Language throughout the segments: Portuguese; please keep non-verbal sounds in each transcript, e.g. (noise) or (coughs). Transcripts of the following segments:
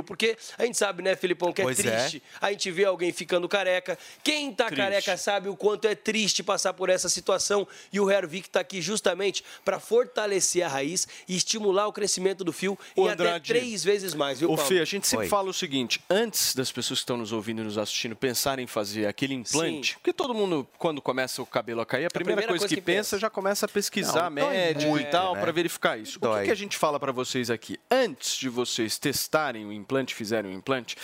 Porque a gente sabe, né, Filipão, que é Pois é. triste. A gente vê alguém ficando careca. Quem tá Triste. careca sabe o quanto é triste passar por essa situação. E o Hervik tá aqui justamente para fortalecer a raiz e estimular o crescimento do fio Ô, em até Andrade, três vezes mais, viu, Ô, Paulo? Fê, a gente sempre Oi. fala o seguinte: antes das pessoas que estão nos ouvindo e nos assistindo pensarem em fazer aquele implante, Sim. porque todo mundo, quando começa o cabelo a cair, a primeira, primeira coisa, coisa que, que pensa pensa. já começa a pesquisar Não, dói médico muito, e tal, né? para verificar isso. O que, Dói. que a gente fala para vocês aqui? Antes de vocês testarem o implante, fizerem o implante,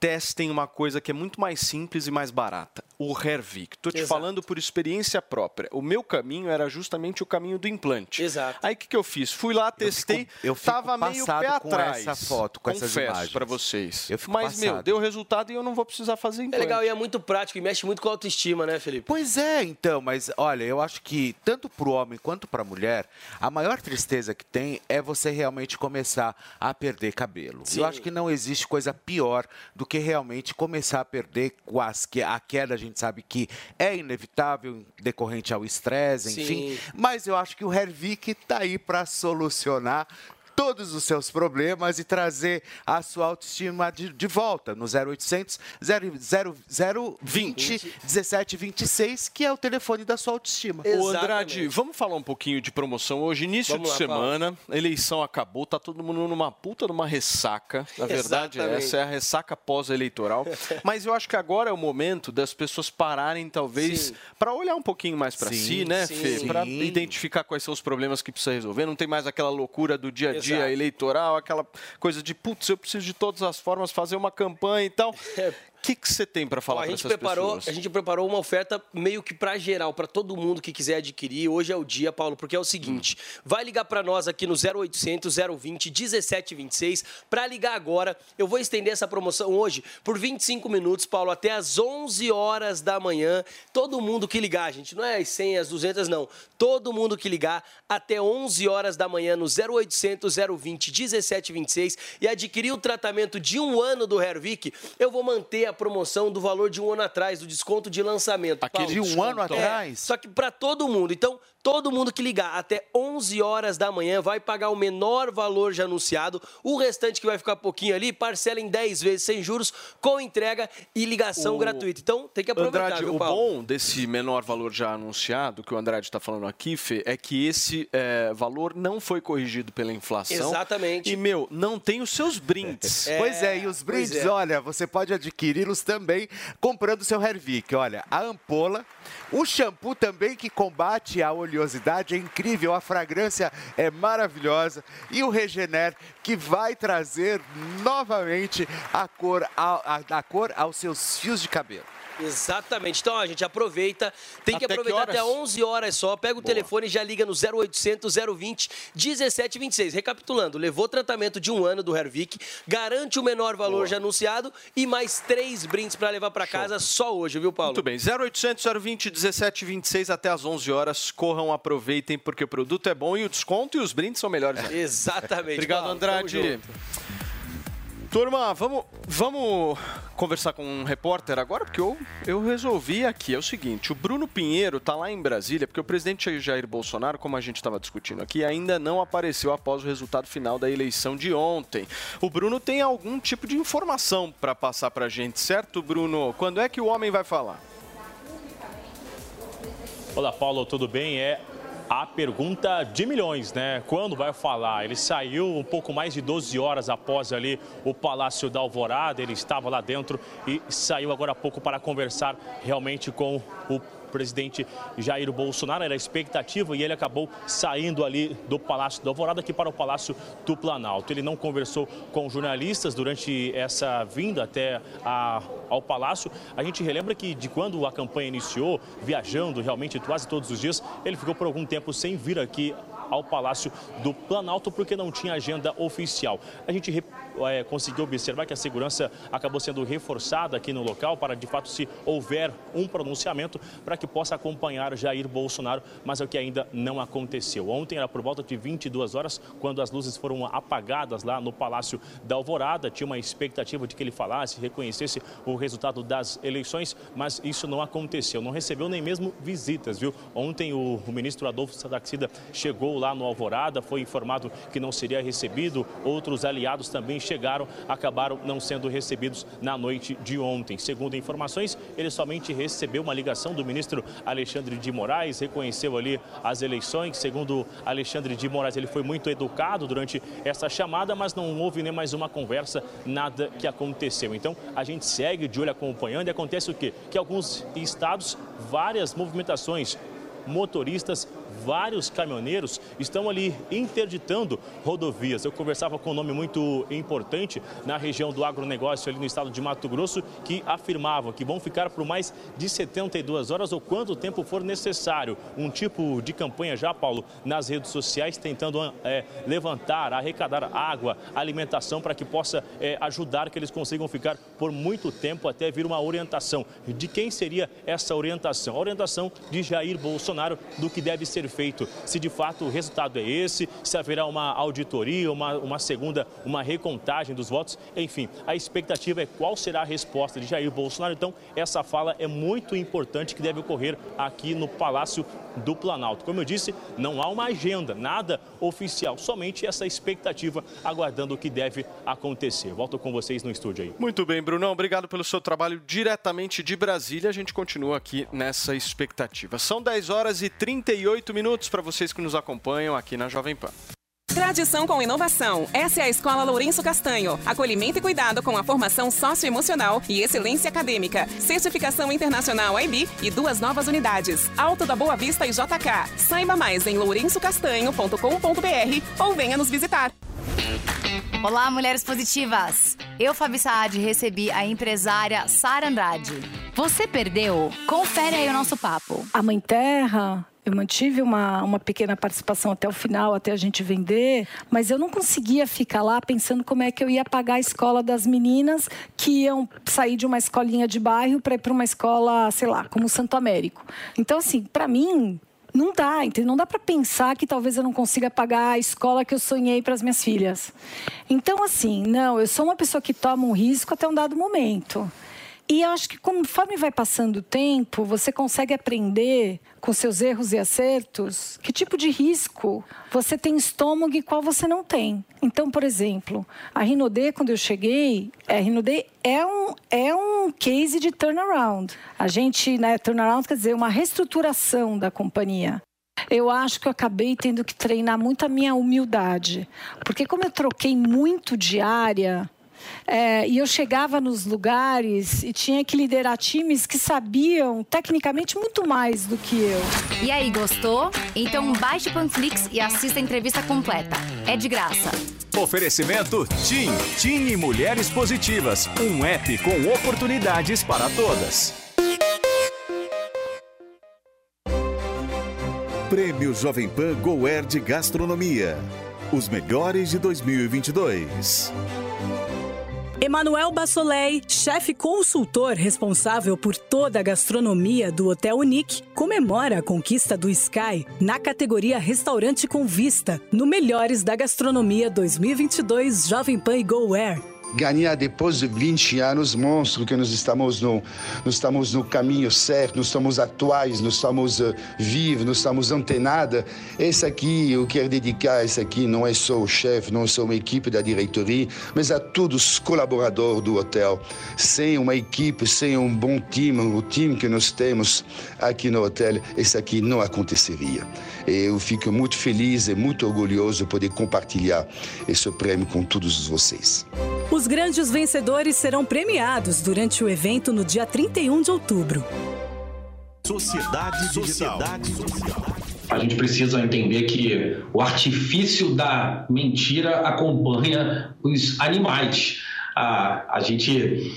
testem uma coisa que é muito mais simples e mais barata, o Hervik. Estou te Exato. falando por experiência própria. O meu caminho era justamente o caminho do implante. Exato. Aí o que, que eu fiz? Fui lá, testei, eu fico tava meio pé com atrás. essa foto, com essas Confesso imagens. para vocês. Eu fico Mas, meu, passado. deu resultado e eu não vou precisar fazer É implante. legal e é muito prático e mexe muito com a autoestima, né, Felipe? Pois é, então, mas olha, eu acho que tanto para o homem quanto para a mulher, a maior tristeza que tem é você realmente começar a perder cabelo. Sim. Eu acho que não existe coisa pior do que realmente começar a perder com as que a queda a gente sabe que é inevitável decorrente ao estresse, enfim. Sim. Mas eu acho que o Hervik está aí para solucionar todos os seus problemas e trazer a sua autoestima de, de volta no 0800 020 1726, que é o telefone da sua autoestima. Ô, Exatamente. Andrade, vamos falar um pouquinho de promoção hoje. Início Vamos de lá, Paulo. semana, a eleição acabou, tá todo mundo numa puta numa ressaca. Na verdade, Exatamente. essa é a ressaca pós-eleitoral. (laughs) Mas eu acho que agora é o momento das pessoas pararem, talvez, para olhar um pouquinho mais para si, né, sim. Fê? Para identificar quais são os problemas que precisa resolver. Não tem mais aquela loucura do dia a dia Exato. eleitoral, aquela coisa de, putz, eu preciso de todas as formas fazer uma campanha e tal. O (laughs) que que você tem para falar para gente essas preparou, pessoas? a gente preparou uma oferta meio que para geral, para todo mundo que quiser adquirir. Hoje é o dia, Paulo, porque é o seguinte: vai ligar para nós aqui no 0800 020 1726 para ligar agora. Eu vou estender essa promoção hoje por 25 minutos, Paulo, até às 11 horas da manhã. Todo mundo que ligar, gente, não é as 100, as 200 não. Todo mundo que ligar até 11 horas da manhã no 0800 020 1726 e adquirir o tratamento de um ano do Hervik, eu vou manter a promoção do valor de um ano atrás, do desconto de lançamento. Aquele De um desconto. ano atrás? Só que para todo mundo. Então, todo mundo que ligar até 11 horas da manhã vai pagar o menor valor já anunciado. O restante que vai ficar pouquinho ali, parcela em 10 vezes sem juros, com entrega e ligação O- gratuita. Então, tem que aproveitar, Andrade, viu, o Paulo? bom desse menor valor já anunciado, que o Andrade está falando aqui, Fê, é que esse é, valor não foi corrigido pela inflação. Exatamente. E, meu, não tem os seus brindes. Pois é, e os brindes, é. olha, você pode adquiri-los também comprando seu Hervik. Olha, a ampola, o shampoo também que combate a é incrível, a fragrância é maravilhosa. E o Regener, que vai trazer novamente a cor, a, a- a cor aos seus fios de cabelo. Exatamente. Então, ó, gente, aproveita. Tem que Até que aproveitar horas? até 11 horas só. Pega o telefone e já liga no 0800 020 1726. Recapitulando, levou tratamento de um ano do Hervik, garante o menor valor já anunciado e mais três brindes para levar para casa só hoje, viu, Paulo? Muito bem, 0800 020 1726 até às 11 horas. Corram, aproveitem, porque o produto é bom e o desconto e os brindes são melhores. Exatamente. Obrigado, Paulo. Tamo Andrade. Turma, vamos, vamos conversar com um repórter agora, porque eu, eu resolvi aqui. É o seguinte: o Bruno Pinheiro está lá em Brasília, porque o presidente Jair Bolsonaro, como a gente estava discutindo aqui, ainda não apareceu após o resultado final da eleição de ontem. O Bruno tem algum tipo de informação para passar para a gente, certo, Bruno? Quando é que o homem vai falar? Olá, Paulo, tudo bem? É a pergunta de milhões, né? Quando vai falar? Ele saiu um pouco mais de 12 horas após ali o Palácio da Alvorada, ele estava lá dentro e saiu agora há pouco para conversar realmente com o presidente Jair Bolsonaro, era expectativa e ele acabou saindo ali do Palácio da Alvorada aqui para o Palácio do Planalto. Ele não conversou com jornalistas durante essa vinda até a- ao Palácio. A gente relembra que de quando a campanha iniciou, viajando realmente quase todos os dias, ele ficou por algum tempo sem vir aqui ao Palácio do Planalto porque não tinha agenda oficial. A gente eh, conseguiu observar que a segurança acabou sendo reforçada aqui no local para, de fato, se houver um pronunciamento, para que possa acompanhar Jair Bolsonaro, mas é o que ainda não aconteceu. Ontem era por volta de 22 horas, quando as luzes foram apagadas lá no Palácio da Alvorada. Tinha uma expectativa de que ele falasse, reconhecesse o resultado das eleições, mas isso não aconteceu. Não recebeu nem mesmo visitas, viu? Ontem o, o ministro Adolfo Sadaxida chegou lá no Alvorada, foi informado que não seria recebido. Outros aliados também chegaram, acabaram não sendo recebidos na noite de ontem. Segundo informações, ele somente recebeu uma ligação do ministro Alexandre de Moraes, reconheceu ali as eleições. Segundo Alexandre de Moraes, ele foi muito educado durante essa chamada, mas não houve nem mais uma conversa, nada que aconteceu. Então, a gente segue de olho acompanhando e acontece o quê? Que alguns estados, várias movimentações motoristas vários caminhoneiros estão ali interditando rodovias. Eu conversava com um nome muito importante na região do agronegócio, ali no estado de Mato Grosso, que afirmavam que vão ficar por mais de 72 horas ou quanto tempo for necessário. Um tipo de campanha já, Paulo, nas redes sociais, tentando é, levantar, arrecadar água, alimentação para que possa é, ajudar que eles consigam ficar por muito tempo até vir uma orientação. De quem seria essa orientação? A orientação de Jair Bolsonaro do que deve ser feito, se de fato o resultado é esse, se haverá uma auditoria, uma, uma segunda, uma recontagem dos votos, enfim, a expectativa é qual será a resposta de Jair Bolsonaro. Então, essa fala é muito importante que deve ocorrer aqui no Palácio do Planalto. Como eu disse, não há uma agenda, nada oficial, somente essa expectativa aguardando o que deve acontecer. Volto com vocês no estúdio aí. Muito bem, Brunão, obrigado pelo seu trabalho diretamente de Brasília. A gente continua aqui nessa expectativa. São 10 horas e 38 minutos para vocês que nos acompanham aqui na Jovem Pan. Tradição com inovação. Essa é a Escola Lourenço Castanho. Acolhimento e cuidado com a formação socioemocional e excelência acadêmica. Certificação internacional IB e duas novas unidades. Alto da Boa Vista e JK. Saiba mais em lourençocastanho.com.br ou venha nos visitar. Olá, mulheres positivas. Eu, Fabi Saad, recebi a empresária Sara Andrade. Você perdeu? Confere aí o nosso papo. A Mãe Terra eu mantive uma, uma pequena participação até o final, até a gente vender, mas eu não conseguia ficar lá pensando como é que eu ia pagar a escola das meninas que iam sair de uma escolinha de bairro para ir para uma escola, sei lá, como Santo Américo. Então, assim, para mim, não dá, entendeu? Não dá para pensar que talvez eu não consiga pagar a escola que eu sonhei para as minhas filhas. Então, assim, não, eu sou uma pessoa que toma um risco até um dado momento. E acho que conforme vai passando o tempo, você consegue aprender com seus erros e acertos que tipo de risco você tem estômago e qual você não tem. Então, por exemplo, a Rinode, quando eu cheguei, a Rinode é um, é um case de turnaround. A gente, né, turnaround quer dizer uma reestruturação da companhia. Eu acho que eu acabei tendo que treinar muito a minha humildade. Porque como eu troquei muito de área, é, e eu chegava nos lugares e tinha que liderar times que sabiam tecnicamente muito mais do que eu. E aí, gostou? Então baixe o Panflix e assista a entrevista completa. É de graça. Oferecimento TIM. TIM e Mulheres Positivas. Um app com oportunidades para todas. Prêmio Jovem Pan Goer de Gastronomia. Os melhores de 2022. Emanuel Bassolei, chefe consultor responsável por toda a gastronomia do Hotel Unique, comemora a conquista do Sky na categoria Restaurante com Vista, no Melhores da Gastronomia 2022 Jovem Pan e GoWare ganhar depois de 20 anos mostra que nós estamos no, nós estamos no caminho certo, nós estamos atuais, nós estamos uh, vivos, nós estamos antenados. Esse aqui, eu quero dedicar esse aqui, não é só o chefe, não é só uma equipe da diretoria, mas a todos os colaboradores do hotel. Sem uma equipe, sem um bom time, o time que nós temos aqui no hotel, isso aqui não aconteceria. Eu fico muito feliz e muito orgulhoso de poder compartilhar esse prêmio com todos vocês. Os grandes vencedores serão premiados durante o evento no dia 31 de outubro. Sociedade Digital. A gente precisa entender que o artifício da mentira acompanha os animais. A, a gente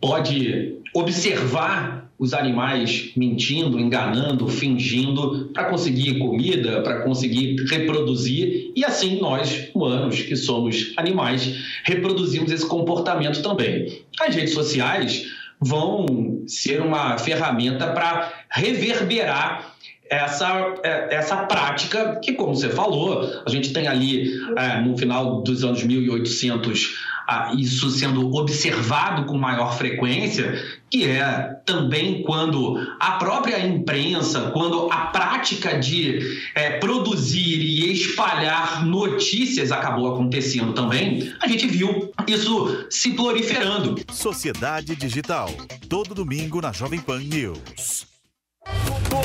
pode observar os animais mentindo, enganando, fingindo para conseguir comida, para conseguir reproduzir e assim nós, humanos, que somos animais, reproduzimos esse comportamento também. As redes sociais vão ser uma ferramenta para reverberar essa, é, essa prática que, como você falou, a gente tem ali é, no final dos anos 1800 ah, isso sendo observado com maior frequência, que é também quando a própria imprensa, quando a prática de é, produzir e espalhar notícias acabou acontecendo também, a gente viu isso se proliferando. Sociedade Digital, todo domingo na Jovem Pan News.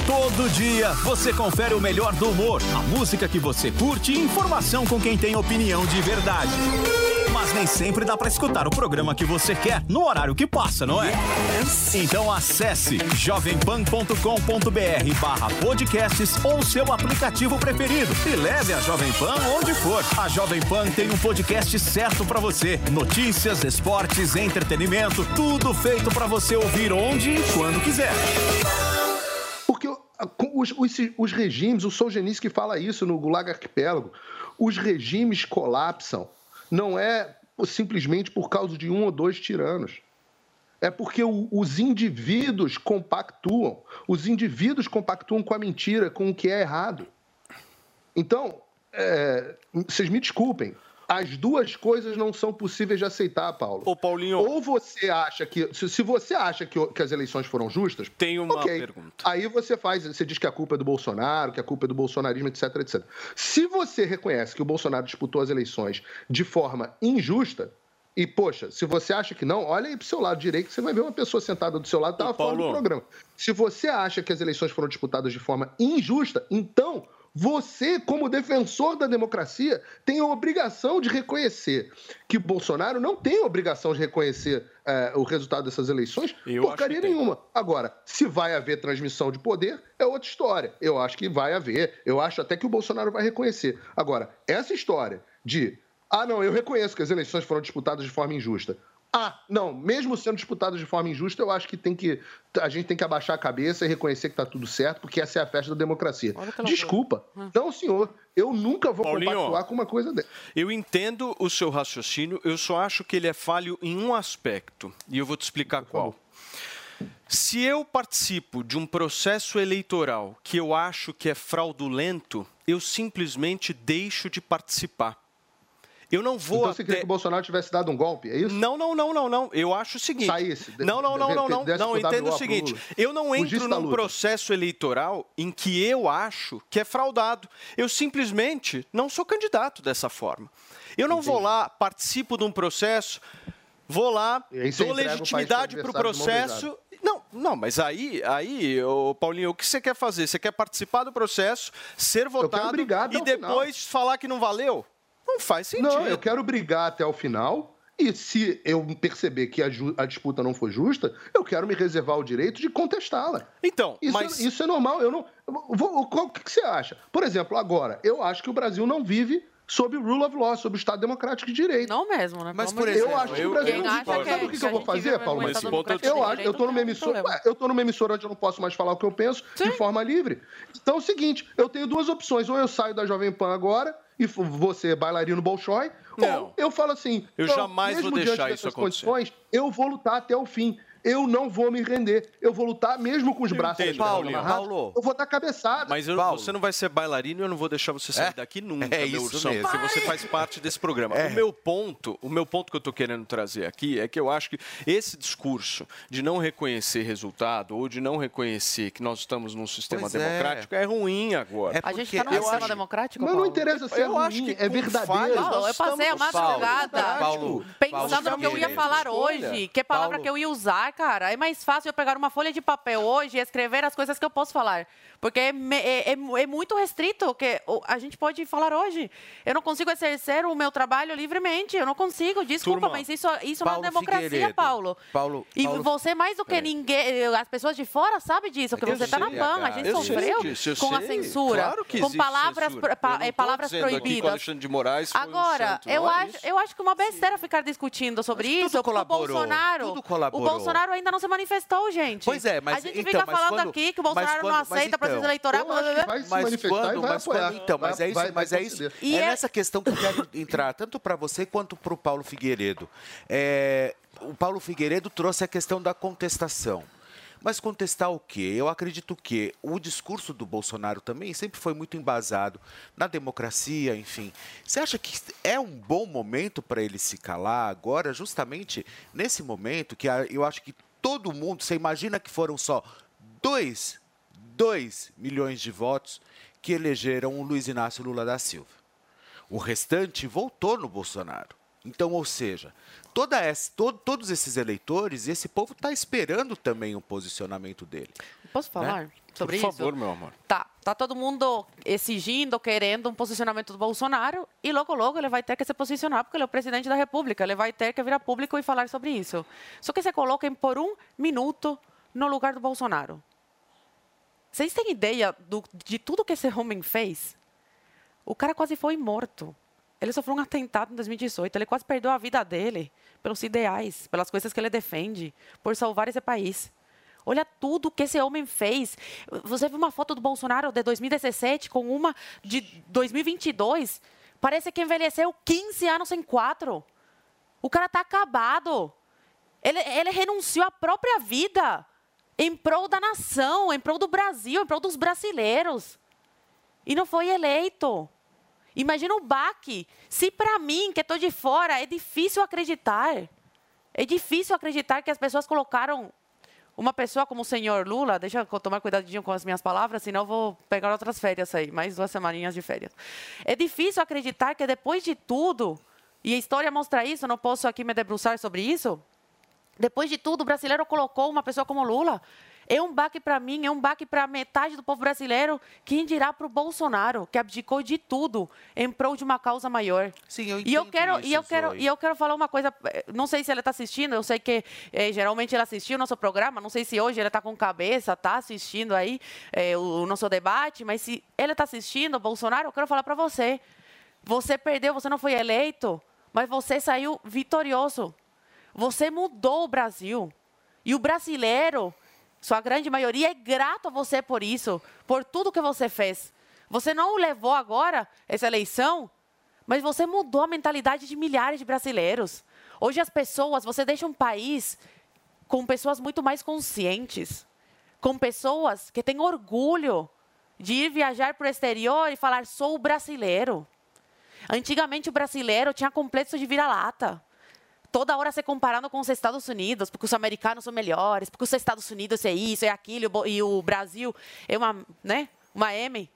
Todo dia você confere o melhor do humor, a música que você curte e informação com quem tem opinião de verdade. Mas nem sempre dá pra escutar o programa que você quer no horário que passa, não é? Então acesse jovempan.com.br barra podcasts ou seu aplicativo preferido e leve a Jovem Pan onde for. A Jovem Pan tem um podcast certo pra você. Notícias, esportes, entretenimento, tudo feito pra você ouvir onde e quando quiser. Porque os, os, os regimes, o Solzhenitsyn fala isso no Gulag Arquipélago, os regimes colapsam não é simplesmente por causa de um ou dois tiranos. É porque o, os indivíduos compactuam. Os indivíduos compactuam com a mentira, com o que é errado. Então, é, vocês me desculpem, as duas coisas não são possíveis de aceitar, Paulo. Ô, Paulinho. Ou você acha que. Se, se você acha que, que, as eleições foram justas. Tem uma okay. pergunta. Aí você faz. Você diz que a culpa é do Bolsonaro, que a culpa é do bolsonarismo, etc, etc. Se você reconhece que o Bolsonaro disputou as eleições de forma injusta, e, poxa, se você acha que não, olha aí pro seu lado direito, que você vai ver uma pessoa sentada do seu lado, estava fora do programa. Se você acha que as eleições foram disputadas de forma injusta, então você, como defensor da democracia, tem a obrigação de reconhecer que Bolsonaro não tem a obrigação de reconhecer é, o resultado dessas eleições, Eu porcaria nenhuma. Agora, se vai haver transmissão de poder, é outra história. Eu acho que vai haver. Eu acho até que o Bolsonaro vai reconhecer. Agora, essa história de. Ah, não, eu reconheço que as eleições foram disputadas de forma injusta. Ah, não, mesmo sendo disputado de forma injusta, eu acho que tem que a gente tem que abaixar a cabeça e reconhecer que está tudo certo, porque essa é a festa da democracia. Desculpa. Hum. Não, senhor, eu nunca vou Paulinho, compactuar com uma coisa dessa. Eu entendo o seu raciocínio, eu só acho que ele é falho em um aspecto, e eu vou te explicar qual. Se eu participo de um processo eleitoral que eu acho que é fraudulento, eu simplesmente deixo de participar. Eu não vou. Então você queria que o Bolsonaro tivesse dado um golpe, é isso? Não, não, não, não, não. Eu acho o seguinte. Saísse. Não, não, não, não, não. Não, entendo o seguinte. Eu não entro num processo eleitoral em que eu acho que é fraudado. Eu simplesmente não sou candidato dessa forma. Eu não Entendi. vou lá, participo de um processo, vou lá, dou legitimidade para o processo. Não, não, mas aí, aí, ô Paulinho, o que você quer fazer? Você quer participar do processo, ser votado e depois final. falar que não valeu? Não faz sentido. Não, eu quero brigar até o final. E se eu perceber que a, a, disputa não foi justa, eu quero me reservar o direito de contestá-la. Então, isso, mas... é, isso é normal. Eu não. Vou, o que, que você acha? Por exemplo, agora, eu acho que o Brasil não vive sob o rule of law, sob o Estado Democrático de Direito. Não mesmo, né? Mas, por exemplo, eu acho que o Brasil não vive. Sabe o que, que eu vou fazer, Paulo? Eu, acho, eu tô numa emissora, eu tô numa emissora onde eu não posso mais falar o que eu penso Sim. de forma livre. Então é o seguinte, eu tenho duas opções. Ou eu saio da Jovem Pan agora e você é bailarino Bolshoi, ou eu falo assim, eu jamais vou deixar isso acontecer. condições, eu vou lutar até o fim eu não vou me render. Eu vou lutar mesmo com os braços Entendo, Paulo, Paulo. Eu vou dar cabeçada. Mas eu, você não vai ser bailarino e eu não vou deixar você sair é? daqui nunca, é meu ursão, porque você faz parte desse programa. É. O meu ponto, o meu ponto que eu estou querendo trazer aqui é que eu acho que esse discurso de não reconhecer resultado ou de não reconhecer que nós estamos num sistema pois é. democrático é. ruim agora. É a gente está num sistema acho... democrático, Mas não interessa ser eu ruim, acho que é verdadeiro. Paulo, eu passei a madrugada pensando no que eu ia falar hoje, que palavra que eu ia usar cara. É mais fácil eu pegar uma folha de papel hoje e escrever as coisas que eu posso falar. Porque é, é, é, é muito restrito o que a gente pode falar hoje. Eu não consigo exercer o meu trabalho livremente. Eu não consigo. Desculpa, Turma, mas isso, isso não é democracia, Paulo. Paulo. E Paulo, você, mais do que é. ninguém, as pessoas de fora sabem disso, que você está na PAN. A gente eu sofreu disso, com a censura, claro com palavras, pa, palavras proibidas. de Moraes Agora, um eu, acho, eu acho que uma besteira ficar discutindo sobre mas isso. O Bolsonaro, o Bolsonaro ainda não se manifestou, gente. Pois é, mas a gente então, fica falando quando, aqui que o Bolsonaro quando, não aceita processo então, eleitoral. Mas quando, mas quando, então, mas é isso, mas é isso. É, é nessa questão que eu quero entrar tanto para você quanto para o Paulo Figueiredo. É, o Paulo Figueiredo trouxe a questão da contestação. Mas contestar o quê? Eu acredito que o discurso do Bolsonaro também sempre foi muito embasado na democracia, enfim. Você acha que é um bom momento para ele se calar agora, justamente nesse momento que eu acho que todo mundo, você imagina que foram só dois, dois milhões de votos que elegeram o Luiz Inácio Lula da Silva. O restante voltou no Bolsonaro. Então, ou seja, toda essa, todo, todos esses eleitores, esse povo está esperando também um posicionamento dele. Posso falar né? sobre Por isso? favor, meu amor. Tá, tá todo mundo exigindo, querendo um posicionamento do Bolsonaro e logo, logo ele vai ter que se posicionar porque ele é o presidente da República. Ele vai ter que virar público e falar sobre isso. Só que se coloquem por um minuto no lugar do Bolsonaro. Vocês têm ideia do, de tudo que esse homem fez? O cara quase foi morto. Ele sofreu um atentado em 2018. Ele quase perdeu a vida dele pelos ideais, pelas coisas que ele defende, por salvar esse país. Olha tudo que esse homem fez. Você viu uma foto do Bolsonaro de 2017 com uma de 2022? Parece que envelheceu 15 anos em quatro. O cara está acabado. Ele, ele renunciou à própria vida em prol da nação, em prol do Brasil, em prol dos brasileiros. E não foi eleito. Imagina o baque. Se para mim, que estou de fora, é difícil acreditar. É difícil acreditar que as pessoas colocaram uma pessoa como o senhor Lula, deixa eu tomar cuidadinho com as minhas palavras, senão eu vou pegar outras férias aí, mais duas semaninhas de férias. É difícil acreditar que depois de tudo, e a história mostra isso, não posso aqui me debruçar sobre isso, depois de tudo, o brasileiro colocou uma pessoa como Lula. É um baque para mim, é um baque para metade do povo brasileiro, quem dirá para o Bolsonaro, que abdicou de tudo em prol de uma causa maior. Sim, eu e eu quero isso, e eu quero Zoe. e eu quero falar uma coisa. eh, Não sei se ele está assistindo. Eu sei que eh, geralmente ele assistiu o nosso programa. Não sei se hoje ele está com cabeça, está assistindo aí eh, o, o nosso debate. Mas se ele está assistindo, Bolsonaro, eu quero falar para você. Você perdeu, você não foi eleito, mas você saiu vitorioso. Você mudou o Brasil. E o brasileiro, sua grande maioria, é grato a você por isso, por tudo que você fez. Você não levou agora essa eleição, mas você mudou a mentalidade de milhares de brasileiros. Hoje as pessoas, você deixa um país com pessoas muito mais conscientes, com pessoas que têm orgulho de ir viajar para o exterior e falar sou brasileiro. Antigamente o brasileiro tinha complexo de vira-lata toda hora se comparando com os Estados Unidos, porque os americanos são melhores, porque os Estados Unidos é isso, é aquilo, e o Brasil é uma, né, uma M.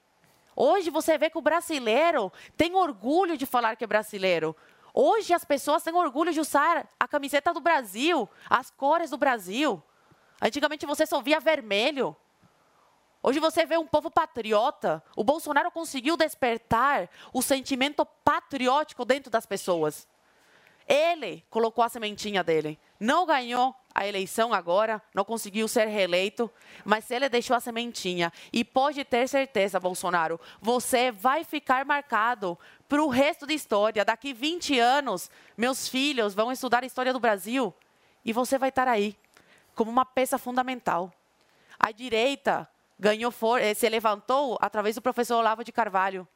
Hoje você vê que o brasileiro tem orgulho de falar que é brasileiro. Hoje as pessoas têm orgulho de usar a camiseta do Brasil, as cores do Brasil. Antigamente você só via vermelho. Hoje você vê um povo patriota. O Bolsonaro conseguiu despertar o sentimento patriótico dentro das pessoas. Ele colocou a sementinha dele. Não ganhou a eleição agora, não conseguiu ser reeleito, mas ele deixou a sementinha. E pode ter certeza, Bolsonaro, você vai ficar marcado para o resto da história. Daqui 20 anos, meus filhos vão estudar a história do Brasil e você vai estar aí como uma peça fundamental. A direita ganhou eh, se levantou através do professor Olavo de Carvalho,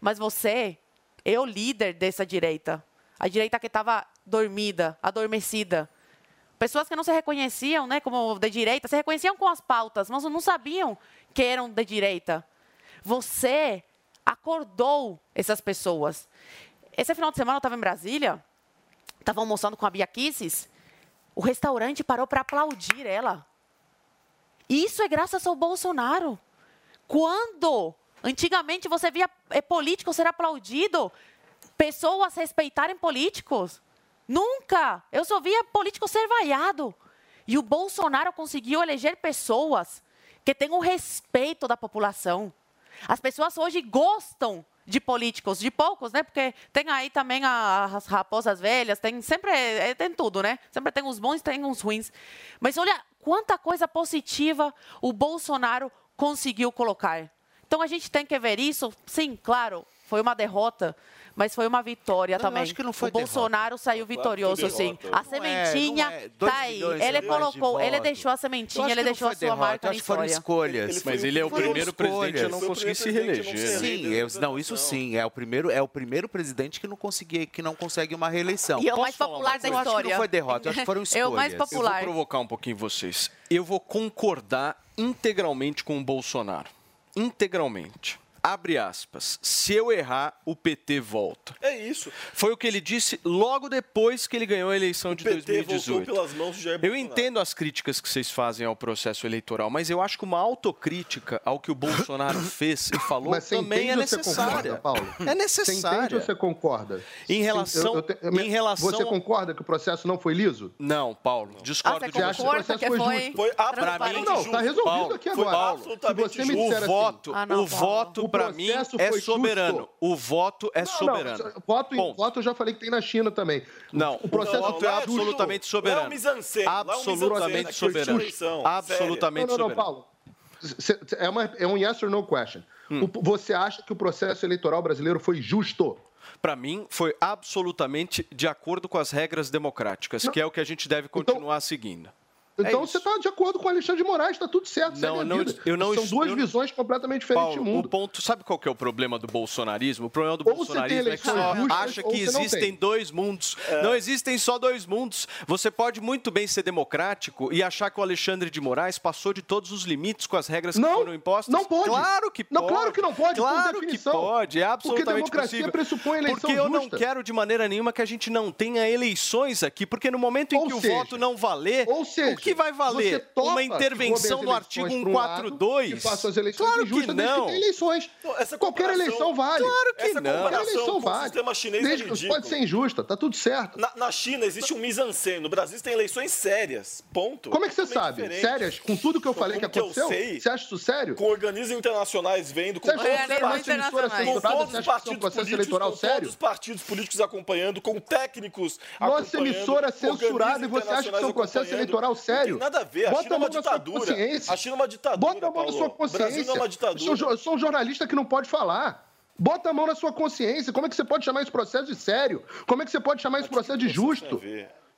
mas você é o líder dessa direita a direita que estava dormida, adormecida. Pessoas que não se reconheciam né, como de direita, se reconheciam com as pautas, mas não sabiam que eram de direita. Você acordou essas pessoas. Esse final de semana eu estava em Brasília, estava almoçando com a Bia Kisses, o restaurante parou para aplaudir ela. Isso é graças ao Bolsonaro. Quando antigamente você via é, político ser aplaudido, pessoas respeitarem políticos. Nunca! Eu só via político ser vaiado. E o Bolsonaro conseguiu eleger pessoas que têm o respeito da população. As pessoas hoje gostam de políticos, de poucos, né? Porque tem aí também as raposas velhas, tem sempre é, tem tudo, né? Sempre tem uns bons, tem uns ruins. Mas olha quanta coisa positiva o Bolsonaro conseguiu colocar. Então a gente tem que ver isso, sim, claro, foi uma derrota, mas foi uma vitória Não, eu também. acho que não foi o Bolsonaro saiu vitorioso, sim. A sementinha não é. Dois tá aí. Ele é colocou, ele deixou a sementinha, acho ele deixou a sua derrota, marca eu na acho que foram história. escolhas. Mas ele é o primeiro presidente a não conseguir se reeleger. né? Sim, eu- não, isso sim. É o primeiro, é o primeiro presidente que não conseguia, que não consegue uma reeleição. E é o mais popular da coisa? Eu acho que história. não foi derrota, eu acho que foram escolhas. (laughs) É o mais popular. Eu vou provocar um pouquinho vocês. Eu vou concordar integralmente com o Bolsonaro. Integralmente. Abre aspas. Se eu errar, o PT volta. É isso. Foi o que ele disse logo depois que ele ganhou a eleição de PT 2018. voltou pelas mãos de Jair Eu entendo as críticas que vocês fazem ao processo eleitoral, mas eu acho que uma autocrítica ao que o Bolsonaro (coughs) fez e falou Mas você também é você necessária. concorda, Paulo? É Você necessária. entende ou você concorda? Em relação- te- em relação Você concorda que o processo não foi liso? Não, Paulo, discordo Ah, você de você. acha que o processo foi justo? Foi Pra mim, Não, não, tá resolvido Paulo, aqui foi agora. Paulo. Se você me o disser assim, voto, Ah, não, o Paulo. voto O para mim processo é foi soberano. justo. O voto é Não, soberano. Não, voto, em, voto eu já falei que tem na China também. Não, o processo o voto é justo. absolutamente soberano. É um é um Absolutamente soberano. Absolutamente não, não, não, soberano. Paulo. É, uma, é um yes or no question. Hum. O- você acha que o processo eleitoral brasileiro foi justo? Para mim, foi absolutamente de acordo com as regras democráticas, que é o que a gente deve continuar seguindo. Então É você está de acordo com o Alexandre de Moraes, está tudo certo. Não, eu não- eu não São duas eu- visões completamente diferentes Paulo, de mundo. o ponto, sabe qual que é o problema do bolsonarismo? O problema do Ou bolsonarismo é que só justas, acha que não existem tem. dois mundos. Não existem só dois mundos. Você pode muito bem ser democrático e achar que o Alexandre de Moraes passou de todos os limites com as regras que Não, foram impostas. não pode. Claro que Não, pode. claro que não pode, Claro que pode, é Porque absolutamente democracia possível. pressupõe eleição Porque eu não justa. quero de maneira nenhuma que a gente não tenha eleições aqui, porque no momento em Ou que seja, o voto não valer, ou seja, que vai valer? Uma intervenção no artigo eleições pra um lado 142? E façam as eleições Claro que não. que tem eleições. essa Qualquer eleição vale. Claro que Essa não. Qualquer eleição com o vale. sistema chinês é Desde- ridícula. pode ser injusta, tá tudo certo. Na, na China existe um mise-en-scène. No Brasil tem eleições sérias. Ponto. Como é que você sabe? diferente. Sérias? Com tudo que eu falei que como que eu aconteceu? sei? Você acha isso sério? Com organismos internacionais vendo, com emissora com todos você os é partidos políticos, eleitoral com sério? todos os partidos políticos acompanhando, com técnicos Nossa emissora censurada e você acha que isso é um processo eleitoral sério? Não tem nada a ver. A Bota China é a uma mão na sua ditadura. consciência. A China é uma ditadura, Bota a mão na Paulo. sua O Brasil não é consciência. uma Eu sou, ditadura. eu sou um jornalista que não pode falar. Bota a mão na sua consciência. Como é que você pode chamar esse processo de sério? Como é que você pode chamar esse processo de justo?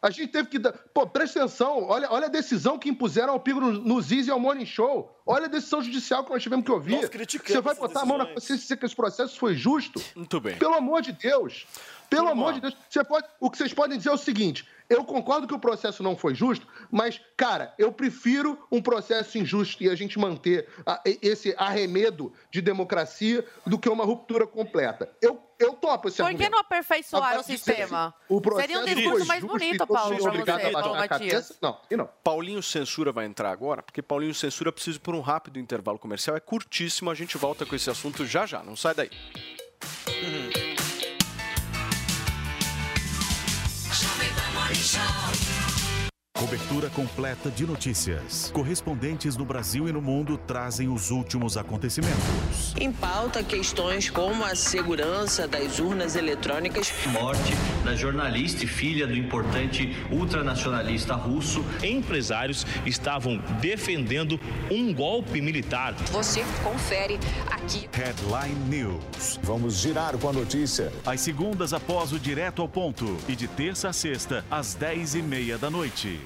A gente teve que dar. Pô, presta atenção. Olha, olha a decisão que impuseram ao Pigo no, no Ziz e ao Morning Show. Olha a decisão judicial que nós tivemos que ouvir. Nós criticamos Você vai botar a mão na decisões. consciência e dizer que esse processo foi justo? Muito bem. Pelo amor de Deus. Pelo amor de Deus. Você pode, o que vocês podem dizer é o seguinte: eu concordo que o processo não foi justo, mas, cara, eu prefiro um processo injusto e a gente manter a- esse arremedo de democracia do que uma ruptura completa. Eu, eu topo esse Por que argumento. não aperfeiçoar o sistema? O processo Seria um discurso mais bonito, Paulo, obrigados você, Paulo Matias. Não, e não. Paulinho Censura vai entrar agora, porque Paulinho Censura precisa por um rápido intervalo comercial. É curtíssimo, a gente volta com esse assunto já já. Não sai daí. Cobertura completa de notícias. Correspondentes no Brasil e no mundo trazem os últimos acontecimentos. Em pauta, questões como a segurança das urnas eletrônicas. Morte da jornalista e filha do importante ultranacionalista russo. Empresários estavam defendendo um golpe militar. Você confere aqui. Headline News. Vamos girar com a notícia. Às segundas após o Direto ao Ponto e de terça a sexta, às 10 e meia da noite.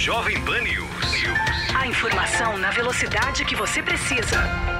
Jovem Pan News. A informação na velocidade que você precisa.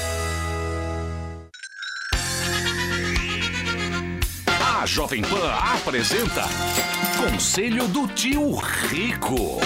Jovem Pan apresenta Conselho do Tio Rico.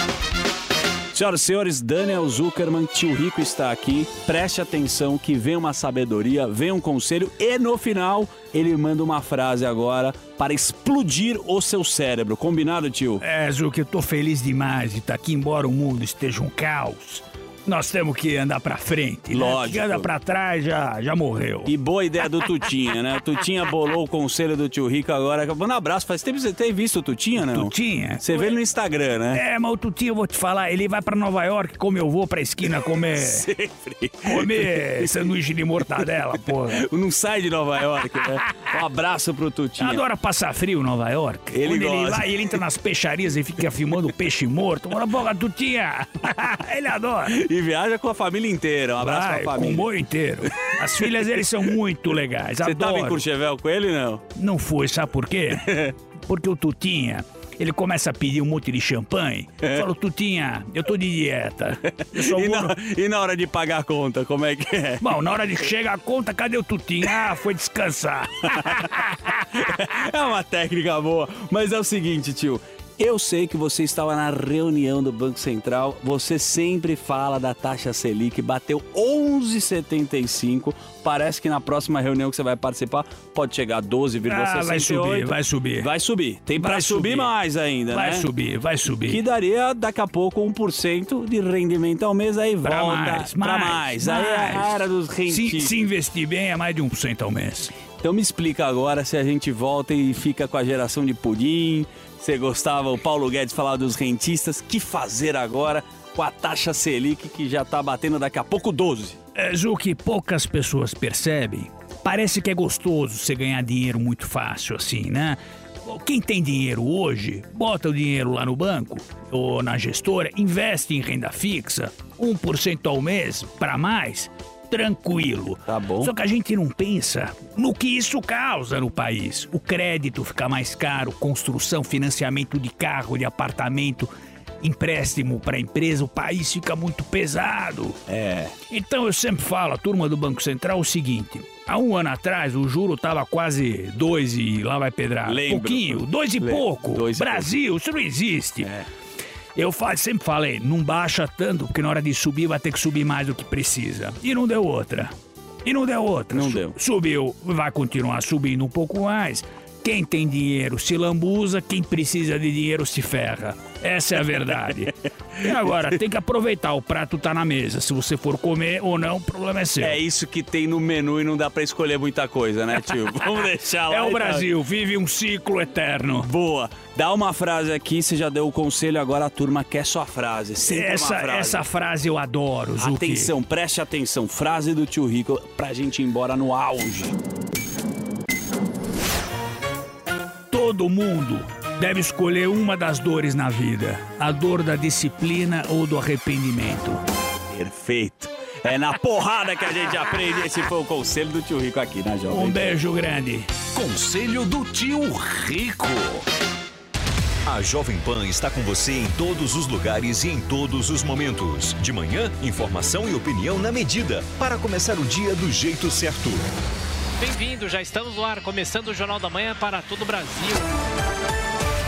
Senhoras e senhores, Daniel Zuckerman, tio Rico está aqui. Preste atenção que vem uma sabedoria, vem um conselho e no final ele manda uma frase agora para explodir o seu cérebro. Combinado, tio? É, Zuc, eu tô feliz demais de estar aqui, embora o mundo esteja um caos. Nós temos que andar pra frente. né? Lógico. Quem anda pra trás já, já morreu. E boa ideia do Tutinha, né? Tutinha bolou o conselho do tio Rico agora. Manda um abraço. Faz tempo que você tem visto o Tutinha, não? Tutinha? Você vê ele no Instagram, né? É, mas o Tutinho, eu vou te falar, ele vai pra Nova York como eu vou pra esquina comer. (laughs) Sempre. Comer sanduíche de mortadela, porra. (laughs) Não sai de Nova York, né? Um abraço pro Tutinha. Adora passar frio em Nova York. Ele Quando ele gosta. vai, ele entra nas peixarias e fica filmando peixe morto. Bora, boca, Tutinha. (laughs) ele adora. E viaja com a família inteira. Um abraço Vai, pra família. com o boi inteiro. As (laughs) filhas deles são muito legais. Você tava em adoro. Courchevel com ele, não? Não foi, sabe por quê? (laughs) Porque o Tutinha, ele começa a pedir um monte de champanhe. Eu falo, Tutinha, eu tô de dieta. Eu (laughs) E vou... na, e na hora de pagar a conta, como é que é? Bom, na hora de chegar a conta, cadê o Tutinha? Ah, foi descansar. É uma técnica boa. Mas é o seguinte, tio. Eu sei que você estava na reunião do Banco Central. Você sempre fala da taxa Selic, bateu 11,75. Parece que na próxima reunião que você vai participar pode chegar a 12,68. Ah, vai subir, vai subir. Vai subir. Tem para Vai subir. subir. mais ainda, Vai né? subir, vai subir. Que daria daqui a pouco 1% de rendimento ao mês, aí Pra volta mais, pra mais, mais. Aí é a era dos Se, rentistas. se investir bem, é mais de 1% ao mês. Então me explica agora se a gente volta e fica com a geração de pudim. Você gostava, o Paulo Guedes falava dos rentistas. Que fazer agora com a taxa Selic que já tá batendo daqui a pouco 12? É, Ju, que poucas pessoas percebem. Parece que é gostoso você ganhar dinheiro muito fácil assim, né? Quem tem dinheiro hoje, bota o dinheiro lá no banco ou na gestora, investe em renda fixa, 1% ao mês para mais, tranquilo. Tá bom. Só que a gente não pensa no que isso causa no país. O crédito fica mais caro, construção, financiamento de carro, de apartamento, empréstimo para empresa, o país fica muito pesado. É. Então eu sempre falo, a turma do Banco Central, o seguinte. Há um ano atrás, o juro tava quase dois e lá vai pedrar. Lembro. Pouquinho, dois e Lembro. pouco. Dois e Brasil, isso não existe. Eu fa- sempre falei, não baixa tanto, porque na hora de subir vai ter que subir mais do que precisa. E não deu outra. E não deu outra. Não Su- deu. Subiu, vai continuar subindo um pouco mais. Quem tem dinheiro se lambuza, quem precisa de dinheiro se ferra. Essa é a verdade. e agora, tem que aproveitar, o prato tá na mesa. Se você for comer ou não, o problema é seu. É isso que tem no menu e não dá pra escolher muita coisa, né, tio? (laughs) Vamos deixar lá. É o então. Brasil, vive um ciclo eterno. Boa. Dá uma frase aqui, você já deu o conselho, agora a turma quer sua frase. Sempre Essa, frase. essa frase eu adoro, Zuki. Atenção, preste atenção. Frase do tio Rico pra gente ir embora no auge. Todo mundo deve escolher uma das dores na vida: a dor da disciplina ou do arrependimento. Perfeito. É na porrada que a gente aprende. Esse foi o conselho do tio Rico aqui na Jovem Um beijo grande. Conselho do Tio Rico. A Jovem Pan está com você em todos os lugares e em todos os momentos. De manhã, informação e opinião na medida para começar o dia do jeito certo. Bem-vindo, já estamos no ar, começando o Jornal da Manhã para todo o Brasil.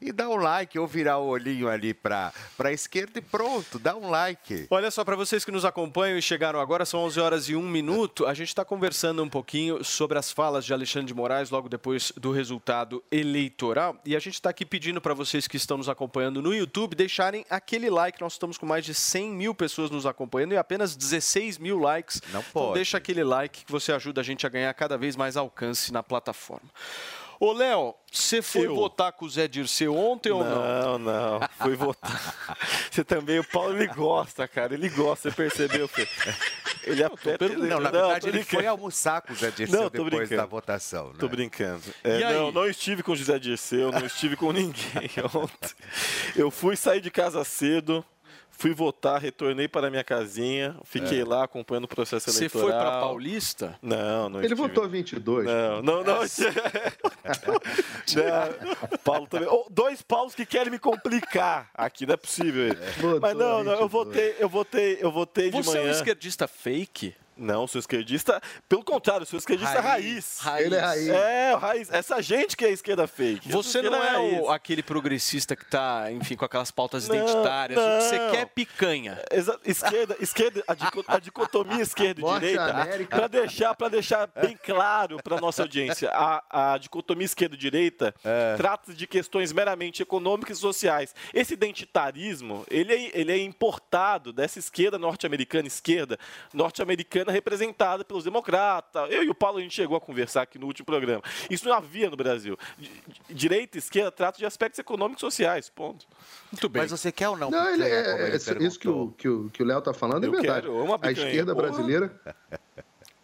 E dá um like ou virar o olhinho ali para a esquerda e pronto, dá um like. Olha só, para vocês que nos acompanham e chegaram agora, são 11 horas e 1 minuto. A gente está conversando um pouquinho sobre as falas de Alexandre de Moraes logo depois do resultado eleitoral. E a gente está aqui pedindo para vocês que estão nos acompanhando no YouTube deixarem aquele like. Nós estamos com mais de 100 mil pessoas nos acompanhando e apenas 16 mil likes. Não Então pode. deixa aquele like que você ajuda a gente a ganhar cada vez mais alcance na plataforma. Ô, Léo, você foi Eu? votar com o Zé Dirceu ontem ou Não, não? não. Fui votar. (laughs) Você também, o Paulo, ele gosta, cara. Ele gosta, você percebeu, Fê? Ele aperta... Não, na tô verdade, ele brincando. foi almoçar com o Zé Dirceu Não, depois brincando. da votação. Né? Tô brincando. É, não, não estive com o José Dirceu, não estive com ninguém (laughs) ontem. Eu fui sair de casa cedo, fui votar, retornei para minha casinha, fiquei É. lá acompanhando o processo Você eleitoral. foi para Paulista? Não, não Ele estive. votou 22. Não, não, não. (laughs) Não, Paulo também. Oh, dois Paulos que querem me complicar aqui, não é possível. Mas não, não, eu votei, eu votei, eu votei de Você é um manhã. esquerdista fake? Não, sou esquerdista. Pelo contrário, sou esquerdista raiz. Raiz. Ele é raiz. É, raiz. Essa gente que é esquerda fake. Você não é raiz. o- aquele progressista que tá, enfim, com aquelas pautas Não, identitárias. O que você não. quer é picanha. Exa- esquerda, esquerda, a, dico- a dicotomia esquerda e Morte direita, para deixar, para deixar bem claro para nossa audiência, a, a dicotomia esquerda e direita trata de questões meramente econômicas e sociais. Esse identitarismo, ele é, ele é importado dessa esquerda norte-americana, esquerda norte-americana representada pelos democratas. Eu e o Paulo a gente chegou a conversar aqui no último programa. Isso não havia no Brasil. Di- di- Direita e esquerda tratam de aspectos econômicos e sociais, ponto. Muito Mas você quer ou não? Não, ele como é, ele isso, isso que o, que o, que o Léo tá falando Eu é verdade. quero uma a esquerda porra. brasileira.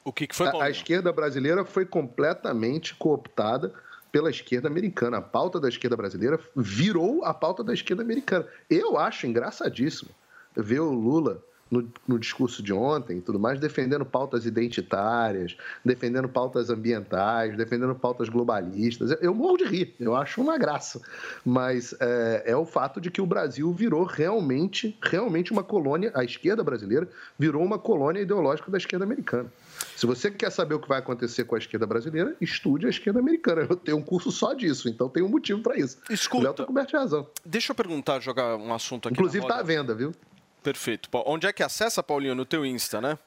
O que, que foi, a, a esquerda brasileira foi completamente cooptada pela esquerda americana. A pauta da esquerda brasileira virou a pauta da esquerda americana. Eu acho engraçadíssimo ver o Lula no, no discurso de ontem e tudo mais, defendendo pautas identitárias, defendendo pautas ambientais, defendendo pautas globalistas. Eu, eu morro de rir, eu acho uma graça. Mas é, é o fato de que o Brasil virou realmente, realmente uma colônia, a esquerda brasileira virou uma colônia ideológica da esquerda americana. Se você quer saber o que vai acontecer com a esquerda brasileira, estude a esquerda americana. Eu tenho um curso só disso, então tem um motivo para isso. Escuta. O Léo tá coberto de razão. Deixa eu perguntar, jogar um assunto aqui. Inclusive tá roda. à venda, viu? Perfeito. Onde é que acessa, Paulinho? No teu Insta, né?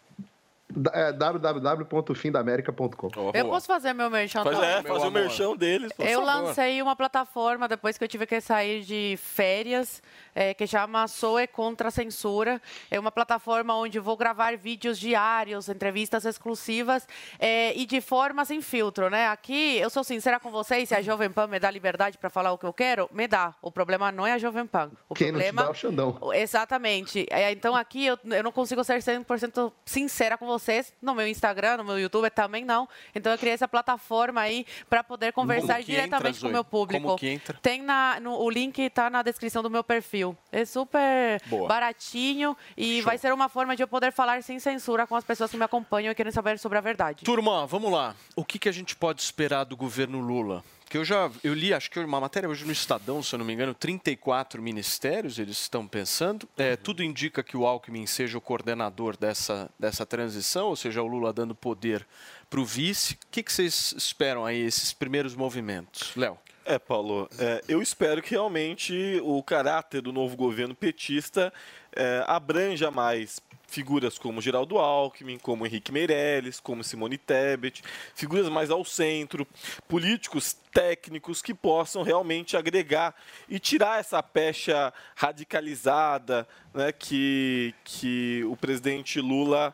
É www.findamerica.com. Eu posso fazer meu merchan Faz, também? é, fazer o merchão deles. por Eu favor. lancei uma plataforma depois que eu tive que sair de férias, é, que chama Soe Contra a Censura. É uma plataforma onde vou gravar vídeos diários, entrevistas exclusivas é, e de forma sem filtro, né? Aqui, eu sou sincera com vocês, se a Jovem Pan me dá liberdade para falar o que eu quero, me dá. O problema não é a Jovem Pan. O Quem não te problema dá é o Xandão. Exatamente. É, então aqui eu, eu não consigo ser 100% sincera com vocês. No meu Instagram, no meu YouTube também não. Então eu criei essa plataforma aí para poder conversar diretamente entra, com o meu público. Como que entra? Tem na, no- o link está na descrição do meu perfil. É super Boa. baratinho e vai ser uma forma de eu poder falar sem censura com as pessoas que me acompanham e querem saber sobre a verdade. Turma, vamos lá. O que, que a gente pode esperar do governo Lula? Que eu já eu li, acho que uma matéria hoje no Estadão, se eu não me engano, 34 ministérios eles estão pensando. É, tudo indica que o Alckmin seja o coordenador dessa, dessa transição, ou seja, o Lula dando poder para o vice. O que, que vocês esperam aí, esses primeiros movimentos? Léo. É, Paulo, é, eu espero que realmente o caráter do novo governo petista é, abranja mais figuras como Geraldo Alckmin, como Henrique Meirelles, como Simone Tebet, figuras mais ao centro, políticos técnicos que possam realmente agregar e tirar essa pecha radicalizada né, que, que o presidente Lula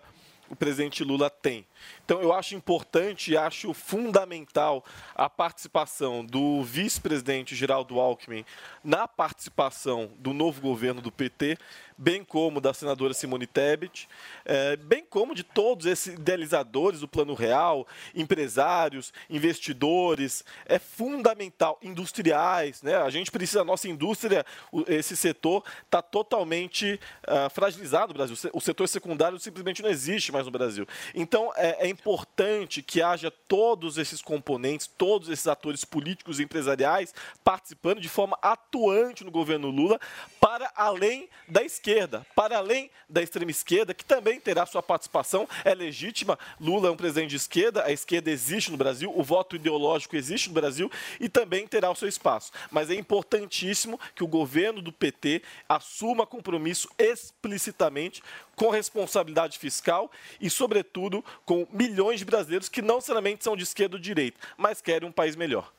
o presidente Lula tem. Então, eu acho importante e acho fundamental a participação do vice-presidente Geraldo Alckmin na participação do novo governo do PT, bem como da senadora Simone Tebet, eh, bem como de todos esses idealizadores do Plano Real, empresários, investidores, é fundamental, industriais, né? A gente precisa, a nossa indústria, esse setor está totalmente ah, fragilizado no Brasil. O setor secundário simplesmente não existe mais no Brasil. Então, é, é, é importante que haja todos esses componentes, todos esses atores políticos e empresariais participando de forma atuante no governo Lula, para além da esquerda, para além da extrema esquerda, que também terá sua participação, é legítima. Lula é um presidente de esquerda, a esquerda existe no Brasil, o voto ideológico existe no Brasil e também terá o seu espaço. Mas é importantíssimo que o governo do PT assuma compromisso explicitamente com responsabilidade fiscal e, sobretudo, com milhões de brasileiros que não necessariamente são de esquerda ou de direita, mas querem um país melhor.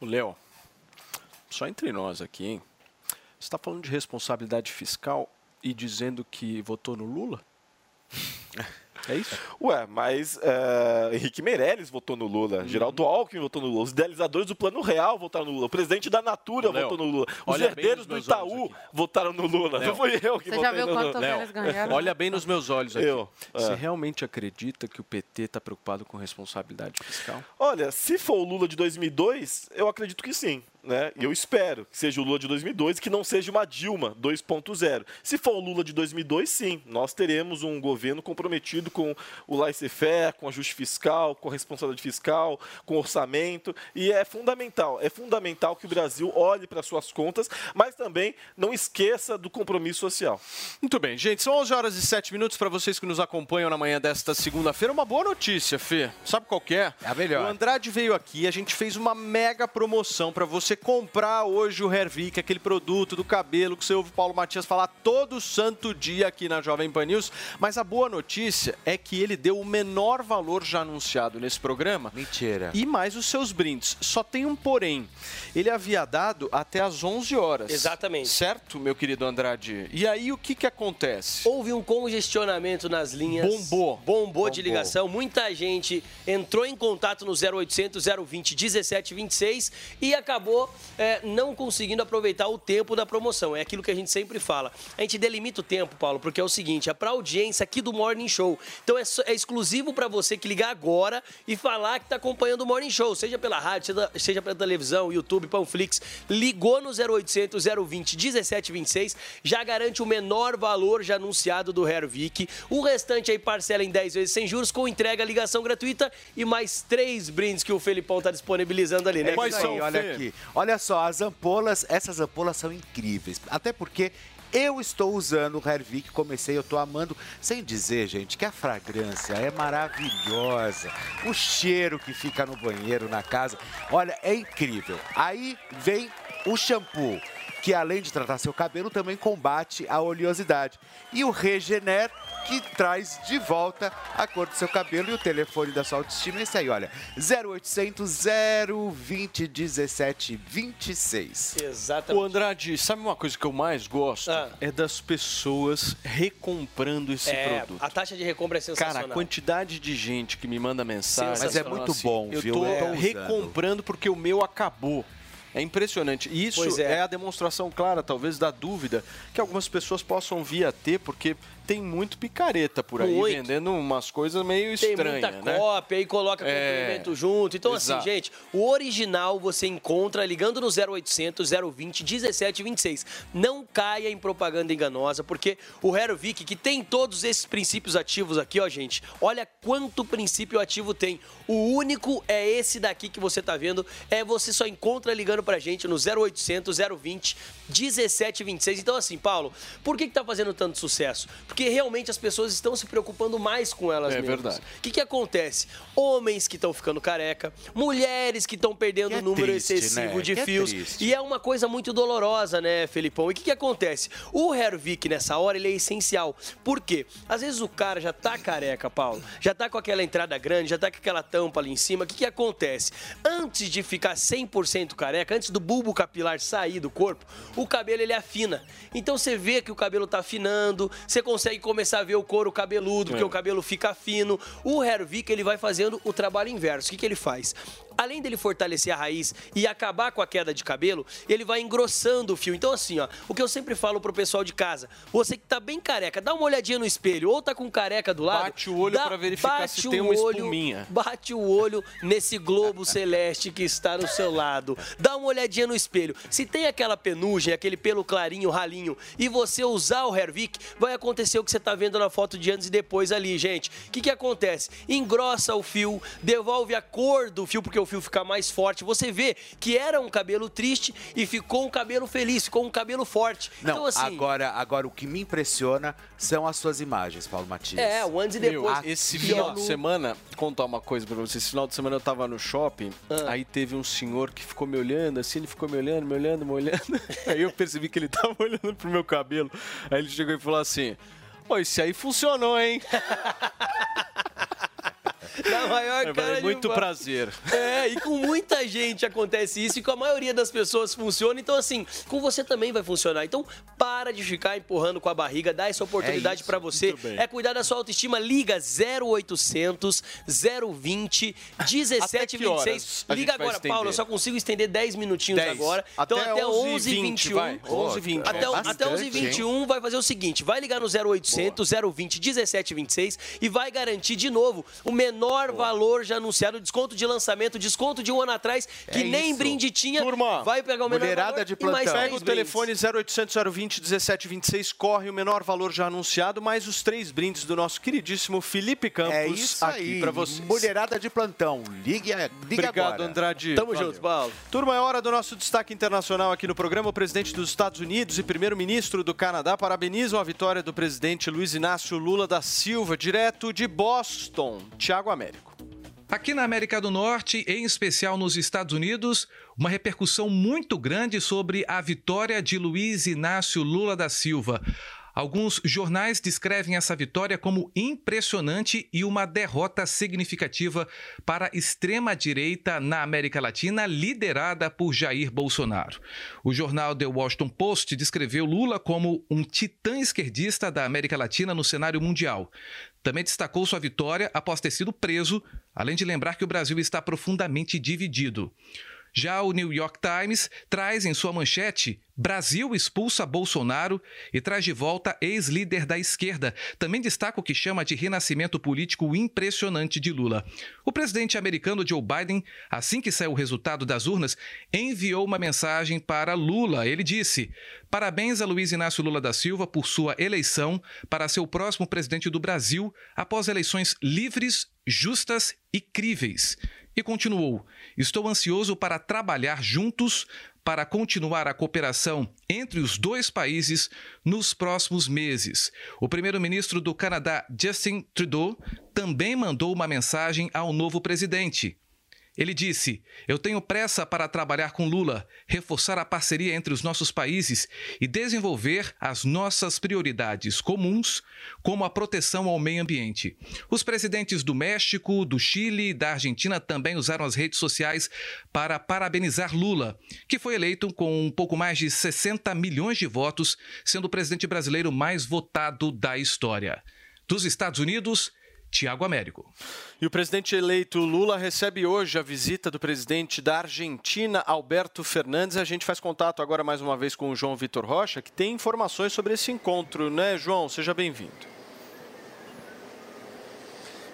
O Léo, só entre nós aqui, hein? Você está falando de responsabilidade fiscal e dizendo que votou no Lula? (laughs) É isso? Ué, mas é, Henrique Meirelles votou no Lula, Uhum. Geraldo Alckmin votou no Lula, os idealizadores do Plano Real votaram no Lula, o presidente da Natura Léo, votou no Lula, os herdeiros do Itaú votaram no Lula. Léo. Não fui eu que Você votei já viu no Lula. eles ganharam? Olha bem nos meus olhos aqui. Eu, Você é. realmente acredita que o PT está preocupado com responsabilidade fiscal? Olha, se for o Lula de 2002, eu acredito que sim. Né? E eu espero que seja o Lula de 2002 e que não seja uma Dilma 2.0. Se for o Lula de 2002, sim, nós teremos um governo comprometido com o laissez-faire, com ajuste fiscal, com a responsabilidade fiscal, com orçamento. E é fundamental, é fundamental que o Brasil olhe para suas contas, mas também não esqueça do compromisso social. Muito bem, gente, são 11 horas e 7 minutos para vocês que nos acompanham na manhã desta segunda-feira. Uma boa notícia, Fê. Sabe qual que é? É a melhor. O Andrade veio aqui, a gente fez uma mega promoção para você comprar hoje o Hervik, aquele produto do cabelo que você ouve o Paulo Matias falar todo santo dia aqui na Jovem Pan News. Mas a boa notícia é que ele deu o menor valor já anunciado nesse programa. Mentira. E mais os seus brindes. Só tem um porém. Ele havia dado até às 11 horas. Exatamente. Certo, meu querido Andrade? E aí o que que acontece? Houve um congestionamento nas linhas. Bombou. Bombou de ligação. Muita gente entrou em contato no 0800 020 1726 e acabou é, não conseguindo aproveitar o tempo da promoção. É aquilo que a gente sempre fala. A gente delimita o tempo, Paulo, porque é o seguinte: é para audiência aqui do Morning Show. Então é, é exclusivo para você que ligar agora e falar que está acompanhando o Morning Show, seja pela rádio, seja, seja pela televisão, YouTube, Panflix. Ligou no 0800 020 1726, já garante o menor valor já anunciado do Hervik. O restante aí parcela em 10 vezes sem juros, com entrega, ligação gratuita e mais três brindes que o Felipão tá disponibilizando ali, né? É aí, olha aqui. Olha só, as ampolas, essas ampolas são incríveis. Até porque eu estou usando o Hervik, comecei, eu estou amando. Sem dizer, gente, que a fragrância é maravilhosa. O cheiro que fica no banheiro, na casa, olha, é incrível. Aí vem o shampoo. Que além de tratar seu cabelo, também combate a oleosidade. E o Regener, que traz de volta a cor do seu cabelo e o telefone da sua autoestima. é Esse aí, olha, 0800 020 17 26. Exatamente. O Andrade, sabe uma coisa que eu mais gosto? É das pessoas recomprando esse É, produto. a taxa de recompra é sensacional. Cara, a quantidade de gente que me manda mensagem. Mas é muito assim, bom, eu viu? tô Eu tô usando. recomprando porque o meu acabou. É impressionante. E isso é. é. a demonstração clara, talvez, da dúvida que algumas pessoas possam vir a ter, porque tem muito picareta por aí vendendo umas coisas meio Tem estranhas, muita né? cópia e coloca É. complemento junto. Então, Exato. assim, gente, o original você encontra ligando no 0800 020 1726. Não caia em propaganda enganosa, porque o Hervik, que tem todos esses princípios ativos aqui, ó, gente, olha quanto princípio ativo tem. O único é esse daqui que você tá vendo, é você só encontra ligando pra gente no 0800 020 1726. Então, assim, Paulo, por que que tá fazendo tanto sucesso? Porque realmente as pessoas estão se preocupando mais com elas É mesmas. verdade. O que, que acontece? Homens que estão ficando careca, mulheres que estão perdendo Que é o número triste, excessivo né? de Que é fios. triste. e é uma coisa muito dolorosa, né, Felipão? E o que, que acontece? O Hervik, nessa hora, ele é essencial. Por quê? Às vezes o cara já tá careca, Paulo, já tá com aquela entrada grande, já tá com aquela tampa ali em cima. O que, que acontece? Antes de ficar 100% careca, antes do bulbo capilar sair do corpo, o cabelo ele afina. Então você vê que o cabelo tá afinando, você consegue começar a ver o couro cabeludo, porque É. o cabelo fica fino. O Hervik ele vai fazendo o trabalho inverso. O que, que ele faz? Além dele fortalecer a raiz e acabar com a queda de cabelo, ele vai engrossando o fio. Então, assim, ó, o que eu sempre falo pro pessoal de casa, você que tá bem careca, dá uma olhadinha no espelho, ou tá com careca do lado. Bate o olho pra verificar se tem uma olho- espuminha. Bate o olho nesse globo celeste que está no seu lado. Dá uma olhadinha no espelho. Se tem aquela penugem, aquele pelo clarinho, ralinho, e você usar o Hervik, vai acontecer o que você tá vendo na foto de antes e depois ali, gente. O que que acontece? Engrossa o fio, devolve a cor do fio, porque o fio fica mais forte. Você vê que era um cabelo triste e ficou um cabelo feliz, ficou um cabelo forte. Não, então, assim, agora, agora o que me impressiona são as suas imagens, Paulo Matias. É, o antes e depois. Meu, esse final de semana, contar uma coisa pra vocês. Esse final de semana eu tava no shopping, Ah. aí teve um senhor que ficou me olhando, assim, ele ficou me olhando, me olhando, me olhando. (laughs) Aí eu percebi que ele tava olhando pro meu cabelo. Aí ele chegou e falou assim: Pô, esse aí funcionou, hein? (laughs) Na maior Eu cara de muito pau. prazer. É, e com muita gente acontece isso e com a maioria das pessoas funciona. Então, assim, com você também vai funcionar. Então, para de ficar empurrando com a barriga, dá essa oportunidade isso, pra você. É cuidar da sua autoestima. Liga 0800 020 Até que 1726. horas a Liga agora, Paulo. Eu só consigo estender 10 minutinhos 10. agora. Então, Até até 11 11 h 21 vai. 11 h 20. Até, É até bastante, 11 h 21 vai fazer o seguinte: vai ligar no 0800 020 1726 e vai garantir de novo o menor valor já anunciado, desconto de lançamento, desconto de um ano atrás, que É nem isso. brinde tinha. Turma, vai pegar o menor valor e mais Pega o brindes. telefone 0800 020 1726, corre o menor valor já anunciado, mais os três brindes do nosso queridíssimo Felipe Campos É aqui pra vocês. mulherada de plantão. Ligue, ligue Obrigado, agora. Andrade. Tamo Valeu. junto, Paulo. Turma, é hora do nosso destaque internacional aqui no programa. O presidente dos Estados Unidos e primeiro-ministro do Canadá parabenizam a vitória do presidente Luiz Inácio Lula da Silva, direto de Boston. Tiago Américo. Aqui na América do Norte, em especial nos Estados Unidos, uma repercussão muito grande sobre a vitória de Luiz Inácio Lula da Silva. Alguns jornais descrevem essa vitória como impressionante e uma derrota significativa para a extrema-direita na América Latina, liderada por Jair Bolsonaro. O jornal The Washington Post descreveu Lula como um titã esquerdista da América Latina no cenário mundial. Também destacou sua vitória após ter sido preso, além de lembrar que o Brasil está profundamente dividido. Já o New York Times traz em sua manchete Brasil expulsa Bolsonaro e traz de volta ex-líder da esquerda. Também destaca o que chama de renascimento político impressionante de Lula. O presidente americano Joe Biden, assim que saiu o resultado das urnas, enviou uma mensagem para Lula. Ele disse: Parabéns a Luiz Inácio Lula da Silva por sua eleição para ser o próximo presidente do Brasil após eleições livres, justas e críveis. E continuou: Estou ansioso para trabalhar juntos para continuar a cooperação entre os dois países nos próximos meses. O primeiro-ministro do Canadá, Justin Trudeau, também mandou uma mensagem ao novo presidente. Ele disse: Eu tenho pressa para trabalhar com Lula, reforçar a parceria entre os nossos países e desenvolver as nossas prioridades comuns, como a proteção ao meio ambiente. Os presidentes do México, do Chile e da Argentina também usaram as redes sociais para parabenizar Lula, que foi eleito com um pouco mais de 60 milhões de votos, sendo o presidente brasileiro mais votado da história. Dos Estados Unidos, Tiago Américo. E o presidente eleito Lula recebe hoje a visita do presidente da Argentina, Alberto Fernandes. A gente faz contato agora mais uma vez com o João Vitor Rocha, que tem informações sobre esse encontro, né, João? Seja bem-vindo.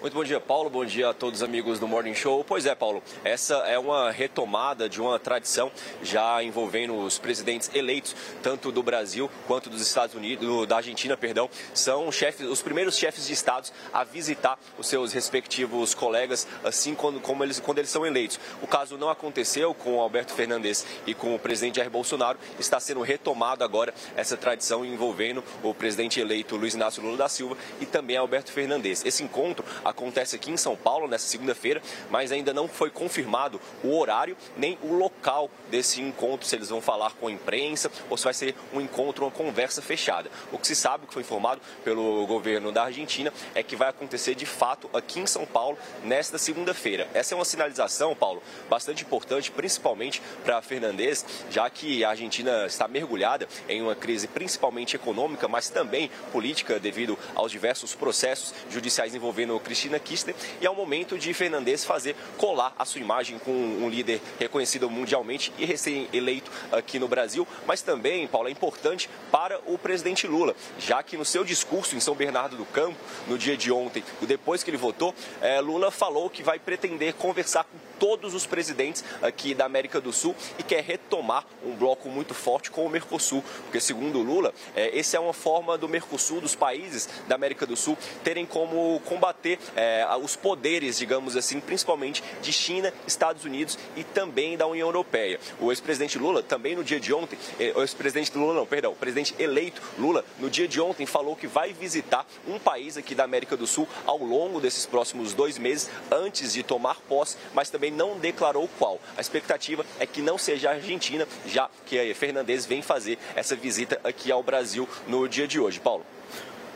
Muito bom dia, Paulo. Bom dia a todos os amigos do Morning Show. Pois é, Paulo, essa é uma retomada de uma tradição já envolvendo os presidentes eleitos, tanto do Brasil quanto dos Estados Unidos, da Argentina, perdão. São chefes, os primeiros chefes de estados a visitar os seus respectivos colegas, assim quando, como eles, quando eles são eleitos. O caso não aconteceu com Alberto Fernandes e com o presidente Jair Bolsonaro. Está sendo retomado agora essa tradição envolvendo o presidente eleito Luiz Inácio Lula da Silva e também Alberto Fernandes. Esse encontro acontece aqui em São Paulo nessa segunda-feira, mas ainda não foi confirmado o horário nem o local desse encontro, se eles vão falar com a imprensa ou se vai ser um encontro, uma conversa fechada. O que se sabe, o que foi informado pelo governo da Argentina, é que vai acontecer de fato aqui em São Paulo nesta segunda-feira. Essa é uma sinalização, Paulo, bastante importante, principalmente para Fernandes, já que a Argentina está mergulhada em uma crise principalmente econômica, mas também política devido aos diversos processos judiciais envolvendo o Cristiano Cristina Kirchner e é o momento de Fernandes fazer colar a sua imagem com um líder reconhecido mundialmente e recém-eleito aqui no Brasil, mas também, Paulo, é importante para o presidente Lula, já que no seu discurso em São Bernardo do Campo, no dia de ontem, depois que ele votou, eh, Lula falou que vai pretender conversar com todos os presidentes aqui da América do Sul e quer retomar um bloco muito forte com o Mercosul, porque segundo Lula, é, essa é uma forma do Mercosul, dos países da América do Sul, terem como combater é, os poderes, digamos assim, principalmente de China, Estados Unidos e também da União Europeia. O ex-presidente Lula, também no dia de ontem, é, o ex-presidente Lula, não, perdão, o presidente eleito Lula, no dia de ontem, falou que vai visitar um país aqui da América do Sul ao longo desses próximos dois meses, antes de tomar posse, mas também não declarou qual. A expectativa é que não seja a Argentina, já que a Fernandes vem fazer essa visita aqui ao Brasil no dia de hoje. Paulo.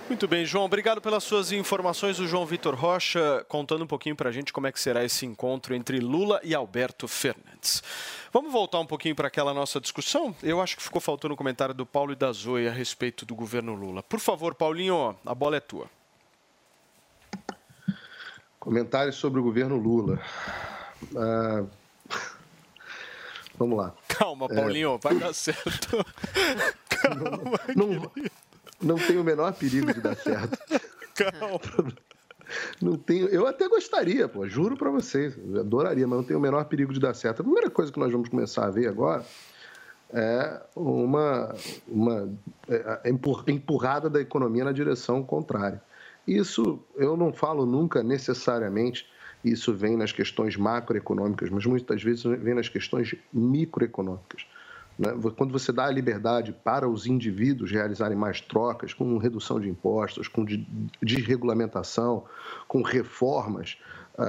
Muito bem, João. Obrigado pelas suas informações. O João Vitor Rocha contando um pouquinho para a gente como é que será esse encontro entre Lula e Alberto Fernandes. Vamos voltar um pouquinho para aquela nossa discussão? Eu acho que ficou faltando o um comentário do Paulo e da Zoe a respeito do governo Lula. Por favor, Paulinho, a bola é tua. Comentários sobre o governo Lula. Ah, (laughs) vamos lá. Calma, Paulinho, é... vai dar certo. (laughs) Calma. Não, não, não tem o menor perigo de dar certo. (laughs) Calma. Não tenho, eu até gostaria, pô, juro para vocês, adoraria, mas não tem o menor perigo de dar certo. A primeira coisa que nós vamos começar a ver agora é uma, uma é, empurrada da economia na direção contrária. Isso eu não falo nunca necessariamente isso vem nas questões macroeconômicas, mas muitas vezes vem nas questões microeconômicas. Né? Quando você dá a liberdade para os indivíduos realizarem mais trocas, com redução de impostos, com desregulamentação, com reformas,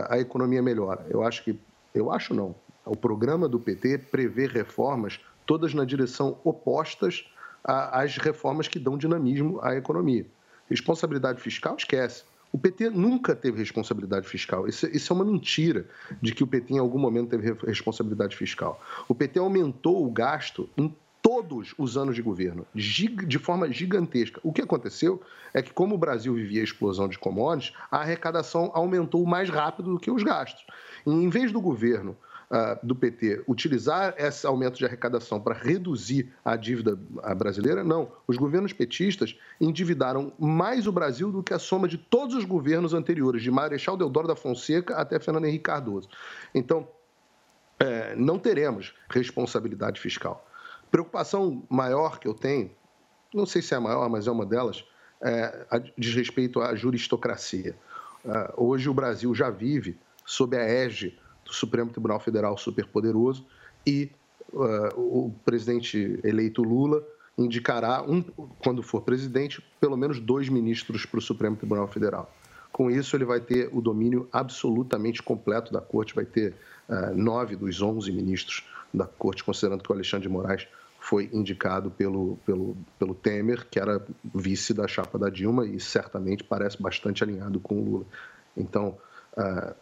a economia melhora. Eu acho que, eu acho não, o programa do PT prevê reformas todas na direção opostas às reformas que dão dinamismo à economia. Responsabilidade fiscal, esquece. O PT nunca teve responsabilidade fiscal. Isso, isso, é uma mentira de que o PT em algum momento teve responsabilidade fiscal. O PT aumentou o gasto em todos os anos de governo, de forma gigantesca. O que aconteceu é que, como o Brasil vivia a explosão de commodities, a arrecadação aumentou mais rápido do que os gastos. E, em vez do governo uh, do PT utilizar esse aumento de arrecadação para reduzir a dívida brasileira, não. Os governos petistas endividaram mais o Brasil do que a soma de todos os governos anteriores, de Marechal Deodoro da Fonseca até Fernando Henrique Cardoso. Então, é, não teremos responsabilidade fiscal. Preocupação maior que eu tenho, não sei se é a maior, mas é uma delas, é, diz respeito à juristocracia. Uh, hoje o Brasil já vive sob a égide do Supremo Tribunal Federal superpoderoso e uh, o presidente eleito Lula indicará, um, quando for presidente, pelo menos dois ministros para o Supremo Tribunal Federal. Com isso, ele vai ter o domínio absolutamente completo da corte, vai ter uh, nove dos onze ministros da corte, considerando que o Alexandre de Moraes foi indicado pelo, pelo, pelo Temer, que era vice da chapa da Dilma e certamente parece bastante alinhado com o Lula. Então, uh,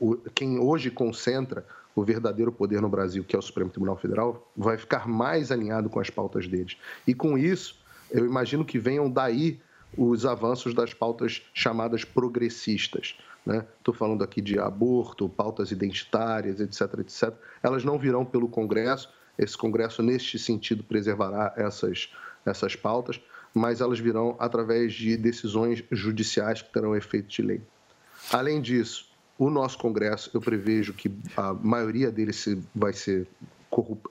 o, quem hoje concentra o verdadeiro poder no Brasil, que é o Supremo Tribunal Federal, vai ficar mais alinhado com as pautas deles. E com isso, eu imagino que venham daí os avanços das pautas chamadas progressistas. Estou né? falando aqui de aborto, pautas identitárias, etc, etc. Elas não virão pelo Congresso. Esse Congresso, neste sentido, preservará essas, essas pautas, mas elas virão através de decisões judiciais que terão efeito de lei. Além disso, o nosso Congresso, eu prevejo que a maioria dele se, vai ser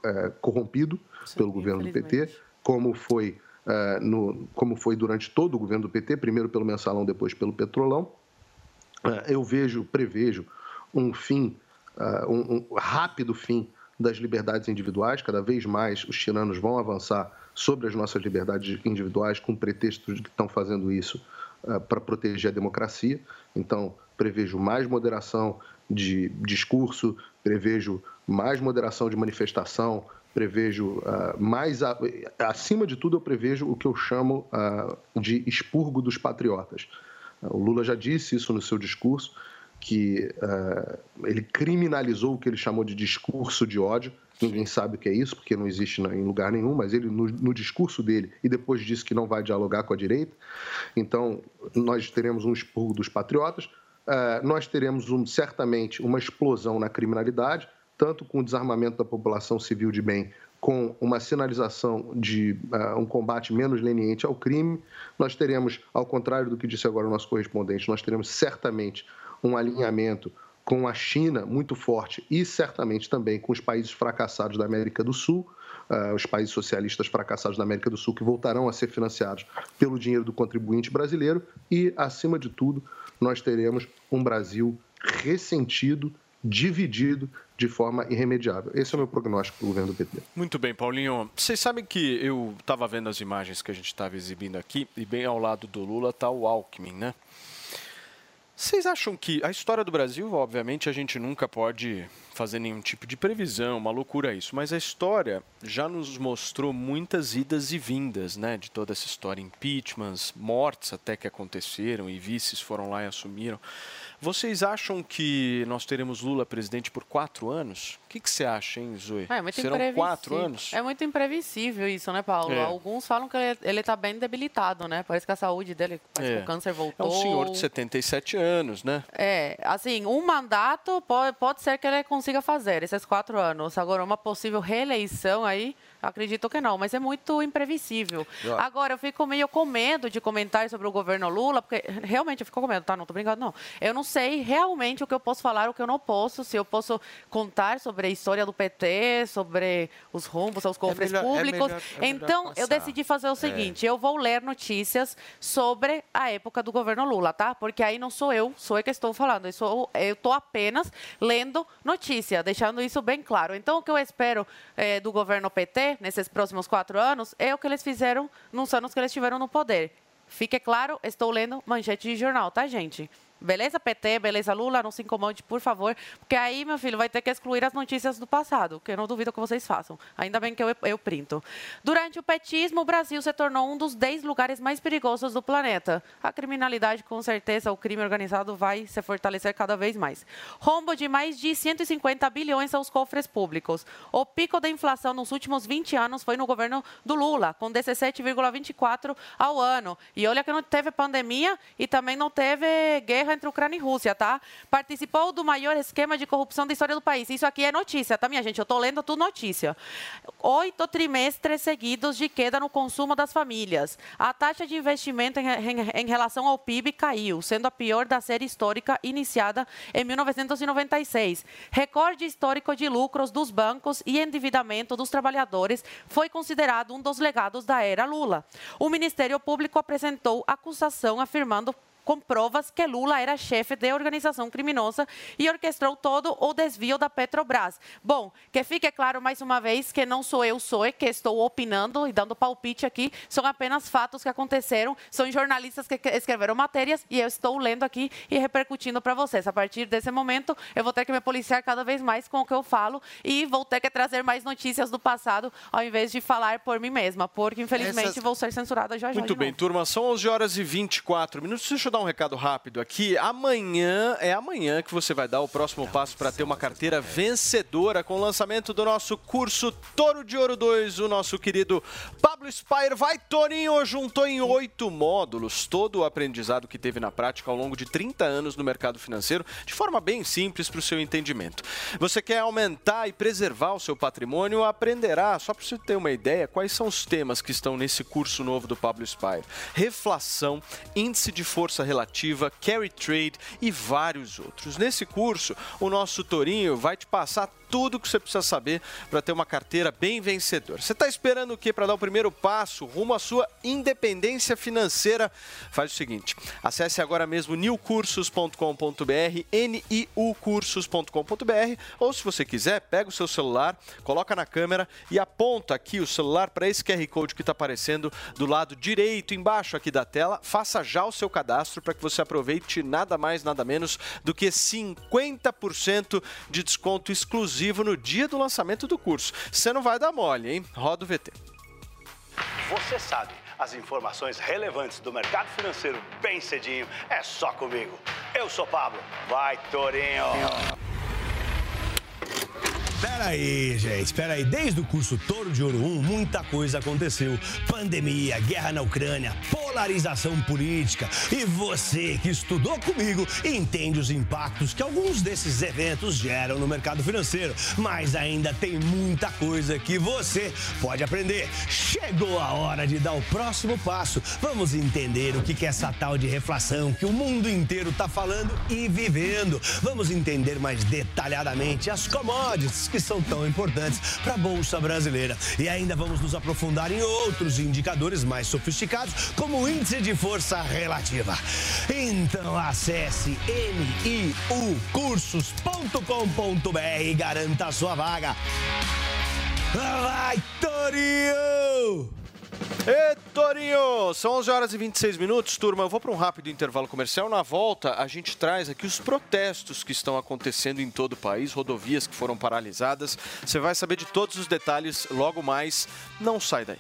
é, corrompido Sim, pelo governo do PT, como foi, é, no, como foi durante todo o governo do PT, primeiro pelo mensalão, depois pelo petrolão. É, eu vejo, prevejo um fim, um, um rápido fim das liberdades individuais. Cada vez mais os tiranos vão avançar sobre as nossas liberdades individuais com pretexto de que estão fazendo isso para proteger a democracia. Então, prevejo mais moderação de discurso, prevejo mais moderação de manifestação, prevejo uh, mais. A, acima de tudo, eu prevejo o que eu chamo uh, de expurgo dos patriotas. O Lula já disse isso no seu discurso, que ele criminalizou o que ele chamou de discurso de ódio. Ninguém sabe o que é isso, porque não existe em lugar nenhum, mas ele, no, no discurso dele, e depois disse que não vai dialogar com a direita. Então, nós teremos um expurgo dos patriotas uh, nós teremos um, certamente uma explosão na criminalidade, tanto com o desarmamento da população civil de bem, com uma sinalização de uh, um combate menos leniente ao crime. Nós teremos, ao contrário do que disse agora o nosso correspondente, nós teremos certamente um alinhamento com a China muito forte e certamente também com os países fracassados da América do Sul, uh, os países socialistas fracassados da América do Sul, que voltarão a ser financiados pelo dinheiro do contribuinte brasileiro e, acima de tudo, nós teremos um Brasil ressentido, dividido de forma irremediável. Esse é o meu prognóstico para o governo do PT. Muito bem, Paulinho. Vocês sabem que eu estava vendo as imagens que a gente estava exibindo aqui e bem ao lado do Lula está o Alckmin, né? Vocês acham que a história do Brasil, obviamente, a gente nunca pode fazer nenhum tipo de previsão, uma loucura isso, mas a história já nos mostrou muitas idas e vindas, né, de toda essa história, impeachments, mortes até que aconteceram e vices foram lá e assumiram. Vocês acham que nós teremos Lula presidente por quatro anos? O que, que você acha, hein, Zoe? É, muito Serão quatro anos? É muito imprevisível isso, né, Paulo? É. Alguns falam que ele está bem debilitado, né? Parece que a saúde dele, parece é. que o câncer voltou. É um senhor de 77 anos, né? É, assim, um mandato pode, pode ser que ele consiga fazer, esses quatro anos. Agora, uma possível reeleição aí Acredito que não, mas é muito imprevisível. Agora, eu fico meio com medo de comentar sobre o governo Lula, porque realmente eu fico com medo, tá? Não tô brincando, não. Eu não sei realmente o que eu posso falar, o que eu não posso, se eu posso contar sobre a história do PT, sobre os rumbos aos cofres é melhor, públicos. É melhor, é então, eu decidi fazer o seguinte: é. eu vou ler notícias sobre a época do governo Lula, tá? Porque aí não sou eu, sou eu que estou falando. Eu, sou, eu tô apenas lendo notícia, deixando isso bem claro. Então, o que eu espero é, do governo PT nesses próximos quatro anos é o que eles fizeram nos anos que eles estiveram no poder. Fique claro, estou lendo manchete de jornal, tá, gente? Beleza, PT, beleza, Lula, não se incomode, por favor, porque aí, meu filho, vai ter que excluir as notícias do passado, que eu não duvido que vocês façam. Ainda bem que eu, eu printo. Durante o petismo, o Brasil se tornou um dos 10 lugares mais perigosos do planeta. A criminalidade, com certeza, o crime organizado vai se fortalecer cada vez mais. Rombo de mais de 150 bilhões aos cofres públicos. O pico da inflação nos últimos 20 anos foi no governo do Lula, com 17,24 ao ano. E olha que não teve pandemia e também não teve guerra guerra entre Ucrânia e Rússia, tá? Participou do maior esquema de corrupção da história do país. Isso aqui é notícia, tá, minha gente? Eu estou lendo tudo notícia. Oito trimestres seguidos de queda no consumo das famílias. A taxa de investimento em, em, em relação ao PIB caiu, sendo a pior da série histórica iniciada em 1996. Recorde histórico de lucros dos bancos e endividamento dos trabalhadores foi considerado um dos legados da era Lula. O Ministério Público apresentou acusação afirmando com provas que Lula era chefe de organização criminosa e orquestrou todo o desvio da Petrobras. Bom, que fique claro mais uma vez que não sou eu, sou eu que estou opinando e dando palpite aqui, são apenas fatos que aconteceram, são jornalistas que escreveram matérias e eu estou lendo aqui e repercutindo para vocês. A partir desse momento, eu vou ter que me policiar cada vez mais com o que eu falo e vou ter que trazer mais notícias do passado ao invés de falar por mim mesma, porque infelizmente Essas... vou ser censurada já já. Muito bem, turma, são 11 horas e 24 minutos. Deixa eu dar um recado rápido aqui. Amanhã, é amanhã que você vai dar o próximo passo para ter uma carteira vencedora com o lançamento do nosso curso Toro de Ouro 2. O nosso querido Pablo Spire vai, Torinho, juntou em oito módulos todo o aprendizado que teve na prática ao longo de 30 anos no mercado financeiro, de forma bem simples para o seu entendimento. Você quer aumentar e preservar o seu patrimônio? Aprenderá, só para você ter uma ideia, quais são os temas que estão nesse curso novo do Pablo Spire: reflação, índice de força relativa, carry trade e vários outros. Nesse curso, o nosso Torinho vai te passar tudo que você precisa saber para ter uma carteira bem vencedora. Você está esperando o que para dar o primeiro passo rumo à sua independência financeira? Faz o seguinte: acesse agora mesmo newcursos.com.br, niucursos.com.br, ou se você quiser, pega o seu celular, coloca na câmera e aponta aqui o celular para esse QR Code que está aparecendo do lado direito embaixo aqui da tela. Faça já o seu cadastro para que você aproveite nada mais, nada menos do que 50% de desconto exclusivo exclusivo no dia do lançamento do curso. Você não vai dar mole, hein? Roda o VT. Você sabe, as informações relevantes do mercado financeiro bem cedinho é só comigo. Eu sou Pablo. Vai, Torinho! Peraí, gente, peraí. Desde o curso Touro de Ouro 1, muita coisa aconteceu. Pandemia, guerra na Ucrânia, polarização política. E você que estudou comigo entende os impactos que alguns desses eventos geram no mercado financeiro. Mas ainda tem muita coisa que você pode aprender. Chegou a hora de dar o próximo passo. Vamos entender o que é essa tal de reflação que o mundo inteiro está falando e vivendo. Vamos entender mais detalhadamente as commodities que são tão importantes para a Bolsa Brasileira. E ainda vamos nos aprofundar em outros indicadores mais sofisticados, como o índice de força relativa. Então acesse niucursos.com.br e garanta a sua vaga. Vai, Torinho! Ê, Torinho! São 11 horas e 26 minutos, turma. Eu vou para um rápido intervalo comercial. Na volta, a gente traz aqui os protestos que estão acontecendo em todo o país, rodovias que foram paralisadas. Você vai saber de todos os detalhes logo mais. Não sai daí.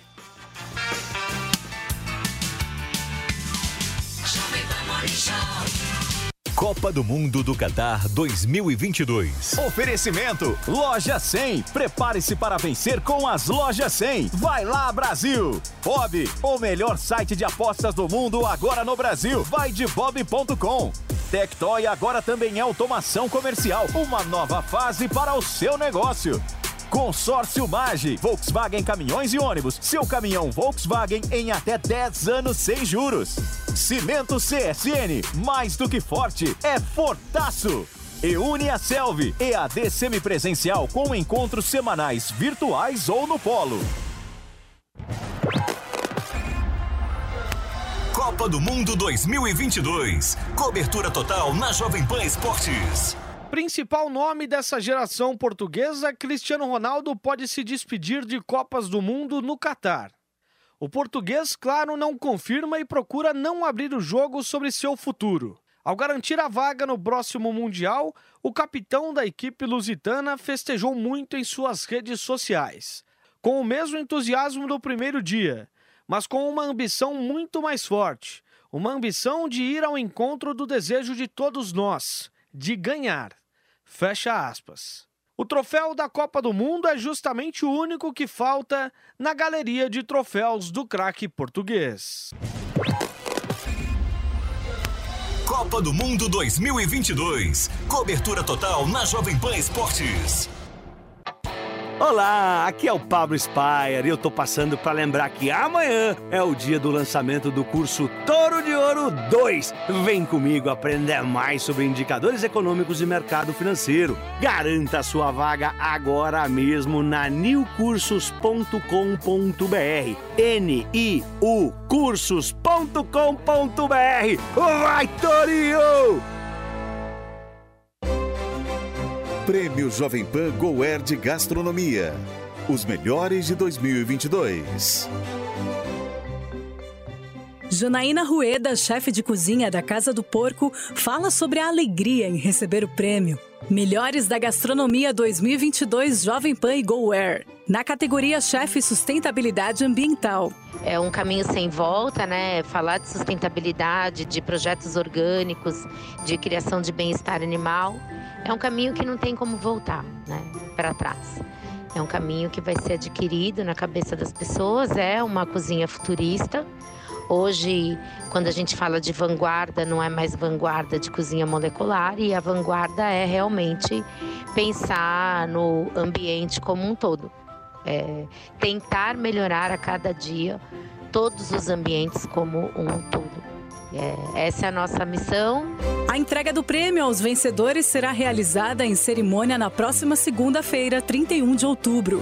Copa do Mundo do Catar 2022. Oferecimento Loja 100. Prepare-se para vencer com as Lojas 100. Vai lá, Brasil! Bob, o melhor site de apostas do mundo agora no Brasil. Vai de bob.com. Tectoy agora também é automação comercial. Uma nova fase para o seu negócio. Consórcio Mage, Volkswagen Caminhões e Ônibus. Seu caminhão Volkswagen em até 10 anos sem juros. Cimento CSN, mais do que forte, é fortaço. E une a Selvi, EAD semipresencial com encontros semanais virtuais ou no polo. Copa do Mundo 2022. Cobertura total na Jovem Pan Esportes. Principal nome dessa geração portuguesa, Cristiano Ronaldo pode se despedir de Copas do Mundo no Catar. O português, claro, não confirma e procura não abrir o jogo sobre seu futuro. Ao garantir a vaga no próximo Mundial, o capitão da equipe lusitana festejou muito em suas redes sociais, com o mesmo entusiasmo do primeiro dia, mas com uma ambição muito mais forte uma ambição de ir ao encontro do desejo de todos nós, de ganhar. Fecha aspas. O troféu da Copa do Mundo é justamente o único que falta na galeria de troféus do craque português. Copa do Mundo 2022. Cobertura total na Jovem Pan Esportes. Olá, aqui é o Pablo Spire e eu tô passando para lembrar que amanhã é o dia do lançamento do curso Toro de Ouro 2. Vem comigo aprender mais sobre indicadores econômicos e mercado financeiro. Garanta sua vaga agora mesmo na newcursos.com.br. N-I-U cursos.com.br. Vai, Torinho! Prêmio Jovem Pan Goer de Gastronomia. Os melhores de 2022. Janaína Rueda, chefe de cozinha da Casa do Porco, fala sobre a alegria em receber o prêmio. Melhores da Gastronomia 2022 Jovem Pan e GoWare, na categoria Chefe Sustentabilidade Ambiental. É um caminho sem volta, né? Falar de sustentabilidade, de projetos orgânicos, de criação de bem-estar animal é um caminho que não tem como voltar né, para trás. É um caminho que vai ser adquirido na cabeça das pessoas, é uma cozinha futurista. Hoje, quando a gente fala de vanguarda, não é mais vanguarda de cozinha molecular, e a vanguarda é realmente pensar no ambiente como um todo. É tentar melhorar a cada dia todos os ambientes como um todo. É, essa é a nossa missão. A entrega do prêmio aos vencedores será realizada em cerimônia na próxima segunda-feira, 31 de outubro.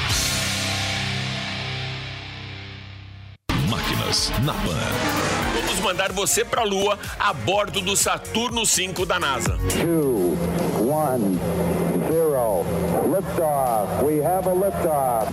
Na Pan. Vamos mandar você para a Lua a bordo do Saturno 5 da NASA. two, one, zero. Liftoff. We have a liftoff.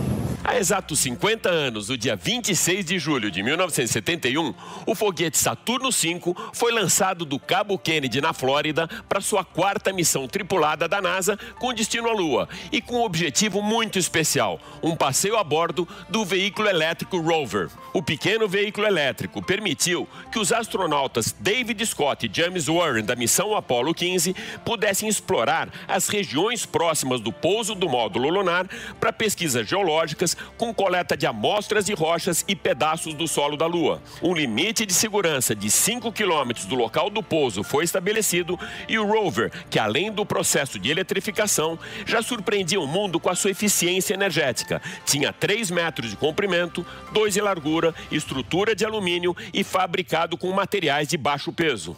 Há exatos 50 anos, no dia 26 de julho de 1971, o foguete Saturno V foi lançado do Cabo Kennedy, na Flórida, para sua quarta missão tripulada da NASA com destino à Lua e com um objetivo muito especial: um passeio a bordo do veículo elétrico Rover. O pequeno veículo elétrico permitiu que os astronautas David Scott e James Warren da missão Apollo 15 pudessem explorar as regiões próximas do pouso do módulo lunar para pesquisas geológicas com coleta de amostras e rochas e pedaços do solo da Lua. Um limite de segurança de 5 quilômetros do local do pouso foi estabelecido e o rover, que além do processo de eletrificação, já surpreendia o mundo com a sua eficiência energética. Tinha 3 metros de comprimento, 2 de largura, estrutura de alumínio e fabricado com materiais de baixo peso.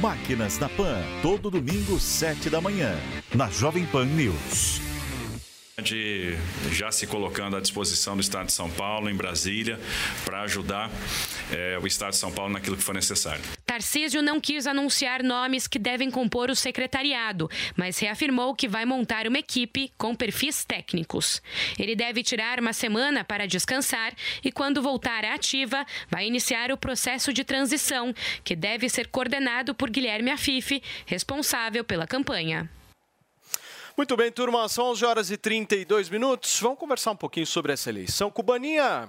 Máquinas na Pan, todo domingo, 7 da manhã, na Jovem Pan News. De já se colocando à disposição do Estado de São Paulo, em Brasília, para ajudar eh, o Estado de São Paulo naquilo que for necessário. Tarcísio não quis anunciar nomes que devem compor o secretariado, mas reafirmou que vai montar uma equipe com perfis técnicos. Ele deve tirar uma semana para descansar e, quando voltar à ativa, vai iniciar o processo de transição, que deve ser coordenado por Guilherme Afife, responsável pela campanha. Muito bem, turma, são 11 horas e 32 minutos. Vamos conversar um pouquinho sobre essa eleição. Cubaninha,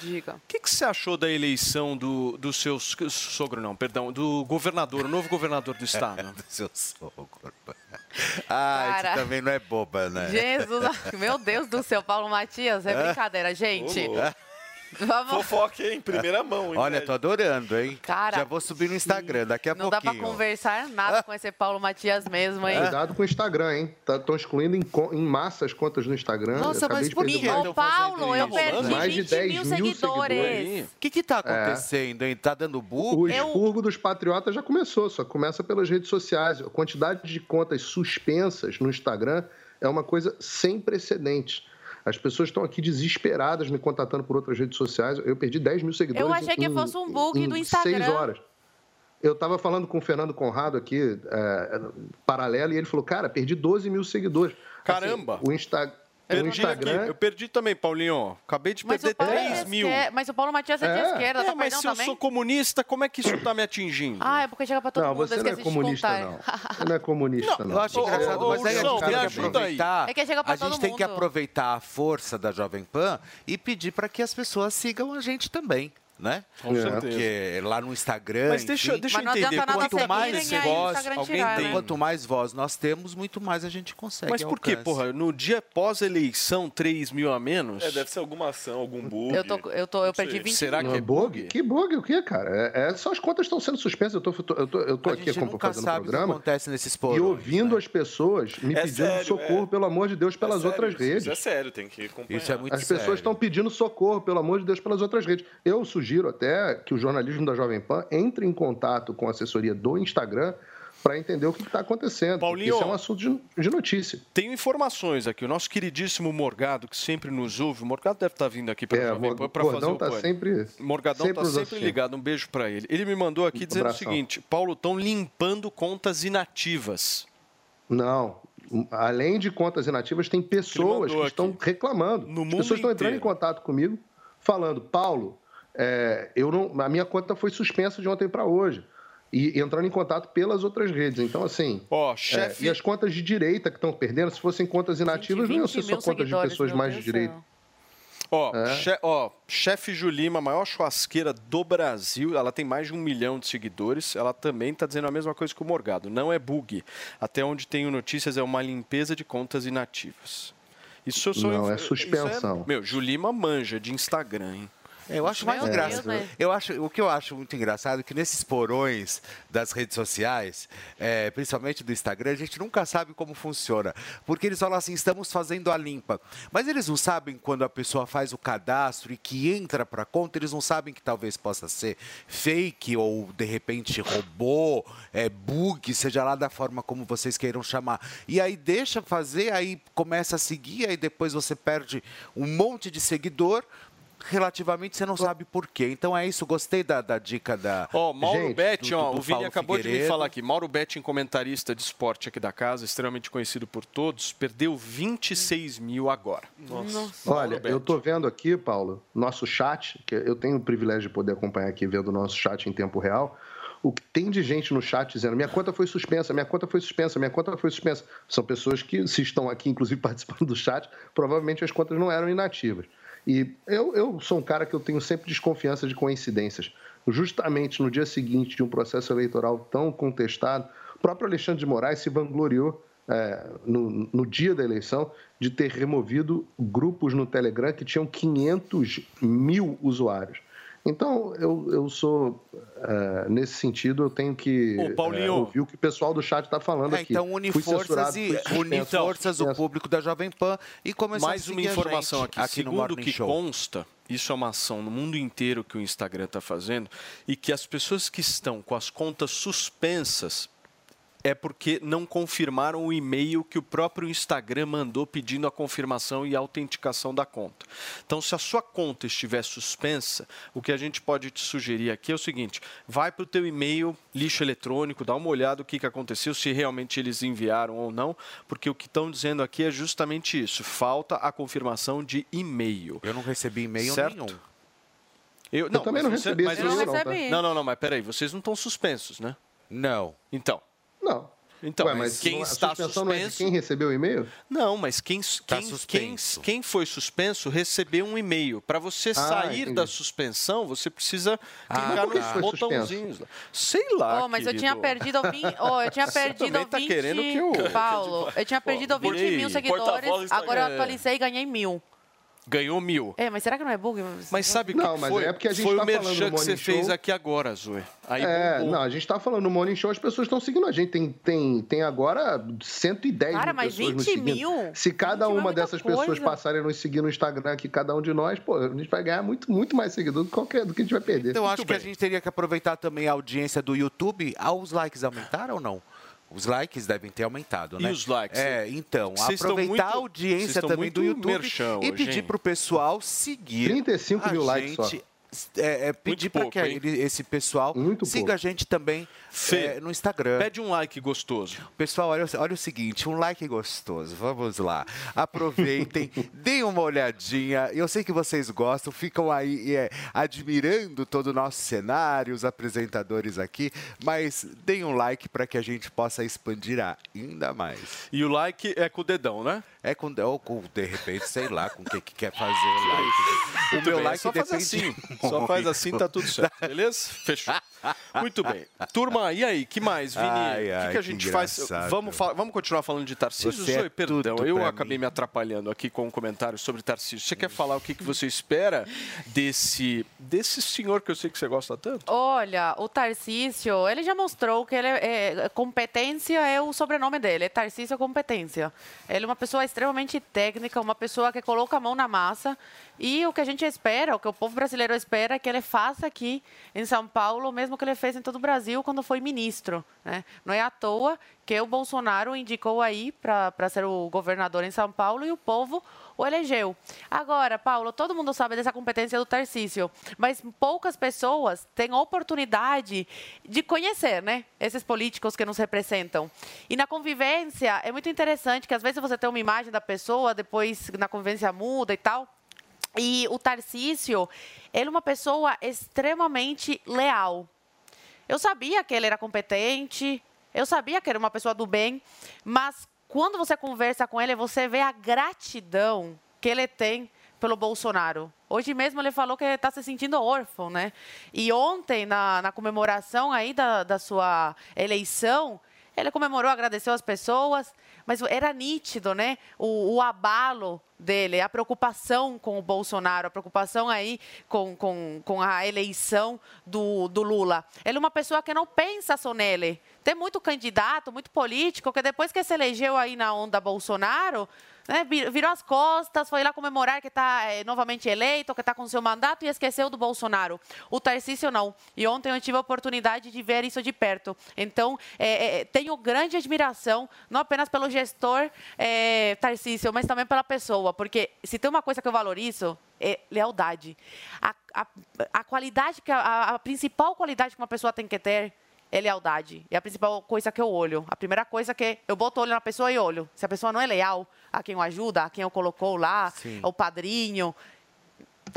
Diga. o que, que você achou da eleição do, do seu so- sogro, não, perdão, do governador, o novo governador do estado? (laughs) do seu sogro. Ah, Cara. isso também não é boba, né? Jesus, (laughs) meu Deus do céu, Paulo Matias, é É? brincadeira, gente. Vamos. Fofoca em primeira mão. hein, Olha, velho? tô adorando, hein? Cara, Já vou subir no Instagram daqui a Não dá pouquinho. pra conversar nada com esse Paulo Matias mesmo, hein? Cuidado com o Instagram, hein? Estão excluindo em, em massa as contas no Instagram. Nossa, Eu mas de por que Ô, Paulo, eu perdi mais de 20 10 mil mil seguidores. O que que tá É. acontecendo, hein? Tá dando bug? O expurgo dos patriotas já começou, só começa pelas redes sociais. A quantidade de contas suspensas no Instagram é uma coisa sem precedentes. As pessoas estão aqui desesperadas me contatando por outras redes sociais. Eu perdi 10 mil seguidores. Eu achei que em- fosse um bug em do Instagram. Seis horas. Eu estava falando com o Fernando Conrado aqui, é, paralelo, e ele falou: Cara, perdi 12 mil seguidores. Caramba! Assim, o, Insta- o Perdi Instagram. aqui. Eu perdi também, Paulinho. Acabei de Mas perder o Paulo é 3 de mil. Mas o Paulo Matias é, de É. esquerda, É, tá mas se eu também? sou comunista, como é que isso tá me atingindo? Ah, é porque chega pra todo Não, mundo, você eu não é de comunista, não. (laughs) Você não é comunista, não. Eu acho engraçado, mas aí a gente tem que aproveitar. É que chega pra a gente todo tem que mundo. aproveitar a força da Jovem Pan e pedir para que as pessoas sigam a gente também. Né? Com certeza. Porque lá no Instagram. Mas deixa- enfim, deixa eu entender, Quanto mais e voz, alguém tirar, tem. né? Quanto mais voz nós temos, muito mais a gente consegue. Mas por quê, alcance. porra? No dia pós-eleição, 3 mil a menos? É, deve ser alguma ação, algum bug. Eu, tô, eu, tô, eu perdi 20 Será Não que é bug? Que bug o quê, cara? É, é só as contas estão sendo suspensas. Eu tô, eu tô, eu tô aqui sabe o que programa acontece nesses e porões, ouvindo as pessoas me É pedindo sério, socorro, é. pelo amor de Deus, pelas É sério, outras isso redes. é sério, tem que acompanhar. Isso é muito As pessoas estão pedindo socorro, pelo amor de Deus, pelas outras redes. Eu sugiro até que o jornalismo da Jovem Pan entre em contato com a assessoria do Instagram para entender o que está acontecendo. Paulinho. Isso é um assunto de, notícia. Tenho informações aqui. O nosso queridíssimo Morgado, que sempre nos ouve. O Morgado deve estar vindo aqui para É, Jovem Pan para fazer o tá sempre- Morgadão sempre está sempre assistindo. ligado. Um beijo para ele. Ele me mandou aqui Um dizendo abração. o seguinte: Paulo, estão limpando contas inativas. Não. Além de contas inativas, tem pessoas que mandou estão reclamando. As mundo pessoas estão entrando em contato comigo, falando, Paulo, é, eu não, a minha conta foi suspensa de ontem para hoje. E entrando em contato pelas outras redes. Então, assim. Ó, é, chefe- e as contas de direita que estão perdendo, se fossem contas inativas, não iam ser 20 só contas de pessoas mais de direita. Ó, É. che- ó, chefe Julima, a maior churrasqueira do Brasil, ela tem mais de um milhão de seguidores. Ela também está dizendo a mesma coisa que o Morgado. Não é bug. Até onde tenho notícias é uma limpeza de contas inativas. Isso eu sou Não, é isso suspensão. meu, Julima manja de Instagram, hein? É, eu acho mais Meu engraçado. Deus? Eu acho, o que eu acho muito engraçado é que nesses porões das redes sociais, é, principalmente do Instagram, a gente nunca sabe como funciona. Porque eles falam assim, estamos fazendo a limpa. Mas eles não sabem quando a pessoa faz o cadastro e que entra para a conta, eles não sabem que talvez possa ser fake ou de repente robô, é, bug, seja lá da forma como vocês queiram chamar. E aí deixa fazer, aí começa a seguir, aí depois você perde um monte de seguidor relativamente você não sabe por quê. Então é isso, gostei da, da dica da. Ó, Mauro Gente, Betti, do- ó, do o Vini Paulo acabou de me Figueiredo. falar aqui. Mauro Betti, comentarista de esporte aqui da casa, extremamente conhecido por todos, perdeu 26 mil agora. Olha, eu tô vendo aqui, Paulo, nosso chat, que eu tenho o privilégio de poder acompanhar aqui, vendo o nosso chat em tempo real. O que tem de gente no chat dizendo: minha conta foi suspensa, minha conta foi suspensa, minha conta foi suspensa. São pessoas que, se estão aqui, inclusive, (laughs) participando do chat, provavelmente as contas não eram inativas. E eu, eu sou um cara que eu tenho sempre desconfiança de coincidências. Justamente no dia seguinte de um processo eleitoral tão contestado, o próprio Alexandre de Moraes se vangloriou é, no, no dia da eleição de ter removido grupos no Telegram que tinham 500 mil usuários. Então, eu, eu sou, é, nesse sentido, eu tenho que Ô, Paulinho. é, ouvir o que o pessoal do chat está falando É, aqui. então une Fui forças, e, une forças o público da Jovem Pan e começar Mais a uma a informação gente aqui. no Segundo que Show. consta, isso é uma ação no mundo inteiro que o Instagram está fazendo e que as pessoas que estão com as contas suspensas é porque não confirmaram o e-mail que o próprio Instagram mandou pedindo a confirmação e a autenticação da conta. Então, se a sua conta estiver suspensa, o que a gente pode te sugerir aqui é o seguinte: vai para o teu e-mail, lixo eletrônico, dá uma olhada o que, que aconteceu, se realmente eles enviaram ou não, porque o que estão dizendo aqui é justamente isso: falta a confirmação de e-mail. Eu não recebi e-mail certo? nenhum. Eu, Eu também não mas você- recebi mas e-mail, não, tá? Não, não, não, mas peraí, vocês não estão suspensos, né? Não. Então. Não. Então, Ué, mas quem a está não é suspenso. quem recebeu o e-mail? Não, mas quem, Tá quem, quem, quem foi suspenso recebeu um e-mail. Para você Ah, sair entendi. da suspensão, você precisa Ah, clicar que nos botãozinhos. lá. Sei lá. Oh, mas eu tinha perdido 20. Oh, eu (laughs) tinha Você perdido tá 20. querendo que eu- (laughs) Paulo, eu tinha perdido 20 Ei, mil seguidores. Agora eu atualizei e ganhei mil. Ganhou mil. É, mas será que não é bug? Mas sabe o que mas foi? é porque a gente foi tá o falando merchan que você fez aqui agora, Zoe. Aí é, bombou. não, a gente tá falando no Morning Show, as pessoas estão seguindo a gente. Tem, tem, tem agora 110 Cara, mil mas pessoas nos 20 seguindo. mil? Se cada 20 mil é uma muita dessas pessoas coisa. passarem a nos seguir no Instagram aqui, cada um de nós, pô, a gente vai ganhar muito, muito mais seguidor do que, qualquer, do que a gente vai perder. Então, eu acho que a gente teria que aproveitar também a audiência do YouTube. Ah, os likes aumentaram ou não? Os likes devem ter aumentado, E né? os likes? É, então, Vocês aproveitar muito- a audiência também do YouTube merchan e pedir para o pessoal seguir 35 a mil likes só. É, é, pedir para que hein? esse pessoal siga pouco. a gente também Fê, é, no Instagram. Pede um like gostoso. Pessoal, olha, o- olha o seguinte, um like gostoso. Vamos lá. Aproveitem, (laughs) deem uma olhadinha. Eu sei que vocês gostam, ficam aí é, admirando todo o nosso cenário, os apresentadores aqui, mas deem um like para que a gente possa expandir ainda mais. E o like é com o dedão, né? É com, ou com de repente, sei lá, com o que, que quer fazer o (laughs) like. O Muito meu bem, like só faz depende assim. Só faz assim, tá tudo certo. Beleza? Fechou. Muito bem. Turma, e aí? Que mais, Vini? O que, que a que gente faz? engraçado. Vamos, vamos continuar falando de Tarcísio? Você é Zoe, perdão, tudo eu acabei me atrapalhando aqui com um comentário sobre Tarcísio. Você quer falar o que, que você espera desse, desse senhor que eu sei que você gosta tanto? Olha, o Tarcísio, ele já mostrou que ele é, é- competência é o sobrenome dele, é Tarcísio Competência. Ele é uma pessoa extremamente técnica, uma pessoa que coloca a mão na massa. E o que a gente espera, o que o povo brasileiro espera, é que ele faça aqui em São Paulo, o mesmo que ele fez em todo o Brasil quando foi ministro. Né? Não é à toa que o Bolsonaro indicou aí para ser o governador em São Paulo e o povo o elegeu. Agora, Paulo, todo mundo sabe dessa competência do Tarcísio, mas poucas pessoas têm oportunidade de conhecer, né, esses políticos que nos representam. E na convivência é muito interessante que às vezes você tem uma imagem da pessoa, depois na convivência muda e tal. E o Tarcísio, ele é uma pessoa extremamente leal. Eu sabia que ele era competente, eu sabia que era uma pessoa do bem, mas quando você conversa com ele, você vê a gratidão que ele tem pelo Bolsonaro. Hoje mesmo ele falou que está se sentindo órfão, né? E ontem, na, na comemoração aí da, da sua eleição, ele comemorou, agradeceu as pessoas, mas era nítido, né? O, o abalo dele, a preocupação com o Bolsonaro, a preocupação aí com, com, com a eleição do, do Lula. Ele é uma pessoa que não pensa só nele. Tem muito candidato, muito político, que depois que se elegeu aí na onda Bolsonaro, né, virou as costas, foi lá comemorar que está é, novamente eleito, que está com seu mandato e esqueceu do Bolsonaro. O Tarcísio não. E ontem eu tive a oportunidade de ver isso de perto. Então, é, é, tenho grande admiração, não apenas pelo gestor Tarcísio, mas também pela pessoa, porque se tem uma coisa que eu valorizo, é lealdade. A, a, a qualidade, que a, a principal qualidade que uma pessoa tem que ter é lealdade. É a principal coisa que eu olho. A primeira coisa que eu boto olho na pessoa e olho. Se a pessoa não é leal a quem o ajuda, a quem o colocou lá, Sim. o padrinho,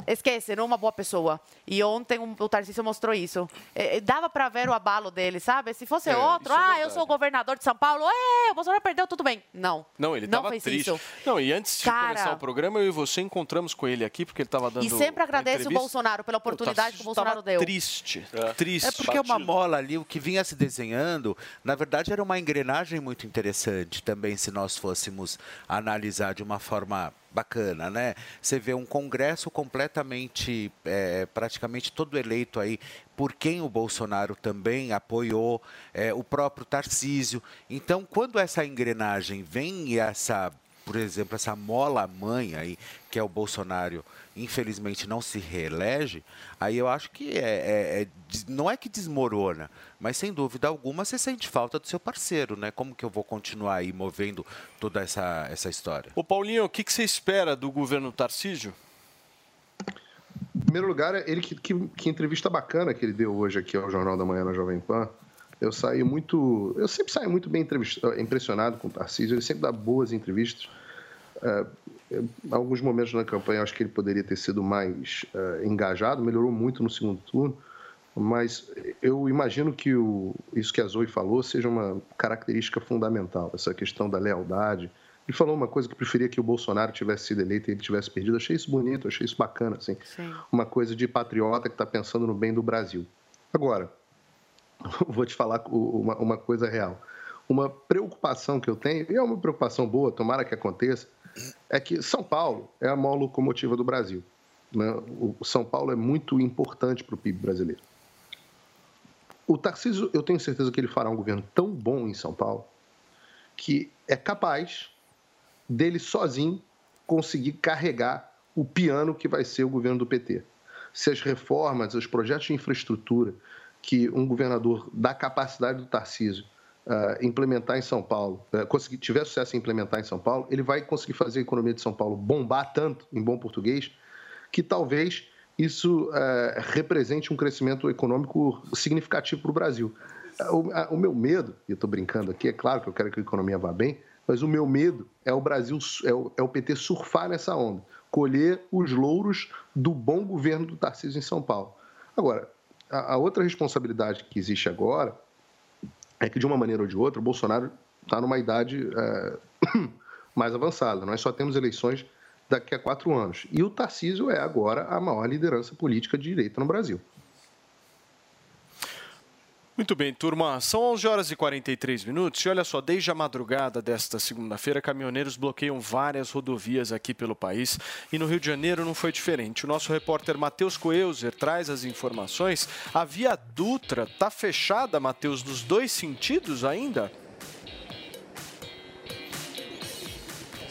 esquece, não é uma boa pessoa. E ontem o Tarcísio mostrou isso. É, é dava para ver o abalo dele, sabe? Se fosse é, outro, é ah, eu sou o governador de São Paulo, é, o Bolsonaro perdeu, tudo bem. Não. Não, ele estava triste. Isso. Não, e antes de Cara, começar o programa, eu e você encontramos com ele aqui, porque ele estava dando. E sempre agradeço o Bolsonaro pela oportunidade o que o Bolsonaro deu. Triste, é. triste. É porque é uma mola ali, o que vinha se desenhando, na verdade, era uma engrenagem muito interessante também, se nós fôssemos analisar de uma forma bacana, né? Você vê um Congresso completamente, é, praticamente todo eleito aí por quem o Bolsonaro também apoiou, é, o próprio Tarcísio. Então, quando essa engrenagem vem e essa por exemplo, essa mola mãe aí, que é o Bolsonaro, infelizmente não se reelege, aí eu acho que é, é, é, não é que desmorona, mas sem dúvida alguma você sente falta do seu parceiro, né? Como que eu vou continuar aí movendo toda essa, essa história? Ô Paulinho, o que, que você espera do governo Tarcísio? Em primeiro lugar, ele que, que, que entrevista bacana que ele deu hoje aqui ao Jornal da Manhã na Jovem Pan. Eu saí muito. Eu sempre saio muito bem impressionado com o Tarcísio, ele sempre dá boas entrevistas. Uh, em alguns momentos na campanha, acho que ele poderia ter sido mais uh, engajado, melhorou muito no segundo turno, mas eu imagino que o, isso que a Zoe falou seja uma característica fundamental, essa questão da lealdade. Ele falou uma coisa que preferia que o Bolsonaro tivesse sido eleito e ele tivesse perdido. Achei isso bonito, achei isso bacana, assim. Sim. Uma coisa de patriota que está pensando no bem do Brasil. Agora, (laughs) vou te falar uma, uma coisa real. Uma preocupação que eu tenho, e é uma preocupação boa, tomara que aconteça, é que São Paulo é a maior locomotiva do Brasil. Né? O São Paulo é muito importante para o PIB brasileiro. O Tarcísio, eu tenho certeza que ele fará um governo tão bom em São Paulo que é capaz dele sozinho conseguir carregar o piano que vai ser o governo do PT. Se as reformas, os projetos de infraestrutura que um governador da capacidade do Tarcísio uh, implementar em São Paulo, uh, conseguir, tiver sucesso em implementar em São Paulo, ele vai conseguir fazer a economia de São Paulo bombar tanto, em bom português, que talvez isso uh, represente um crescimento econômico significativo para o Brasil. O, o, meu medo, e eu estou brincando aqui, é claro que eu quero que a economia vá bem, mas o meu medo é o Brasil, é o, é o PT surfar nessa onda, colher os louros do bom governo do Tarcísio em São Paulo. Agora, a, a outra responsabilidade que existe agora é que, de uma maneira ou de outra, o Bolsonaro está numa idade é, (clears throat) mais avançada. Nós só temos eleições daqui a quatro anos. E o Tarcísio é agora a maior liderança política de direita no Brasil. Muito bem, turma. São 11 horas e 43 minutos. E olha só, desde a madrugada desta segunda-feira, caminhoneiros bloqueiam várias rodovias aqui pelo país. E no Rio de Janeiro não foi diferente. O nosso repórter Matheus Coelzer traz as informações. A Via Dutra está fechada, Matheus, nos dois sentidos ainda?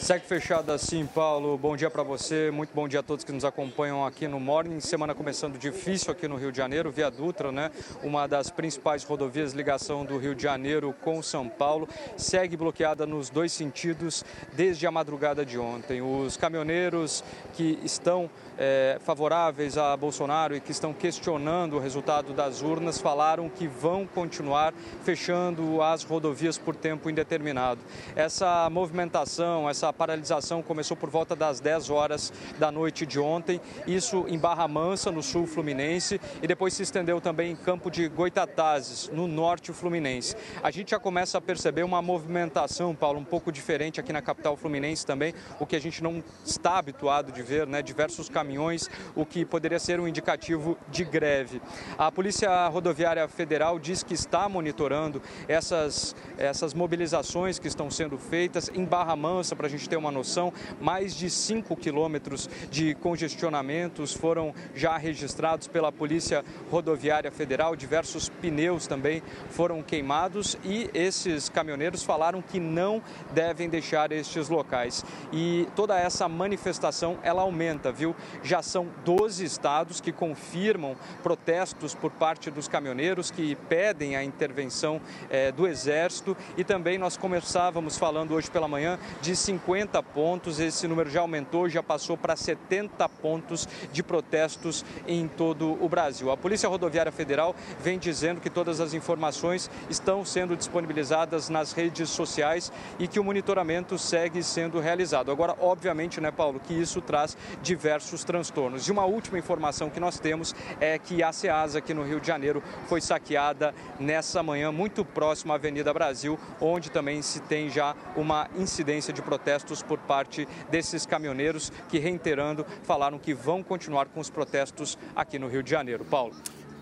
Segue fechado assim, Paulo. Bom dia para você, muito bom dia a todos que nos acompanham aqui no Morning. Semana começando difícil aqui no Rio de Janeiro, Via Dutra, né? Uma das principais rodovias ligação do Rio de Janeiro com São Paulo, segue bloqueada nos dois sentidos desde a madrugada de ontem. Os caminhoneiros que estão é, favoráveis a Bolsonaro e que estão questionando o resultado das urnas falaram que vão continuar fechando as rodovias por tempo indeterminado. Essa movimentação, essa paralisação começou por volta das 10 horas da noite de ontem, isso em Barra Mansa, no sul fluminense, e depois se estendeu também em Campo de Goitatazes, no norte fluminense. A gente já começa a perceber uma movimentação, Paulo, um pouco diferente aqui na capital fluminense também, o que a gente não está habituado de ver, né? Diversos caminhões caminhões, o que poderia ser um indicativo de greve. A Polícia Rodoviária Federal diz que está monitorando essas, essas mobilizações que estão sendo feitas em Barra Mansa, para a gente ter uma noção, mais de 5 quilômetros de congestionamentos foram já registrados pela Polícia Rodoviária Federal. Diversos pneus também foram queimados e esses caminhoneiros falaram que não devem deixar estes locais. E toda essa manifestação ela aumenta, viu? Já são 12 estados que confirmam protestos por parte dos caminhoneiros que pedem a intervenção eh, do Exército e também nós começávamos falando hoje pela manhã de 50 pontos, esse número já aumentou, já passou para 70 pontos de protestos em todo o Brasil. A Polícia Rodoviária Federal vem dizendo que todas as informações estão sendo disponibilizadas nas redes sociais e que o monitoramento segue sendo realizado. Agora, obviamente, né, Paulo, que isso traz diversos transtornos. E uma última informação que nós temos é que a SEASA aqui no Rio de Janeiro foi saqueada nessa manhã, muito próximo à Avenida Brasil, onde também se tem já uma incidência de protestos por parte desses caminhoneiros que, reiterando, falaram que vão continuar com os protestos aqui no Rio de Janeiro. Paulo.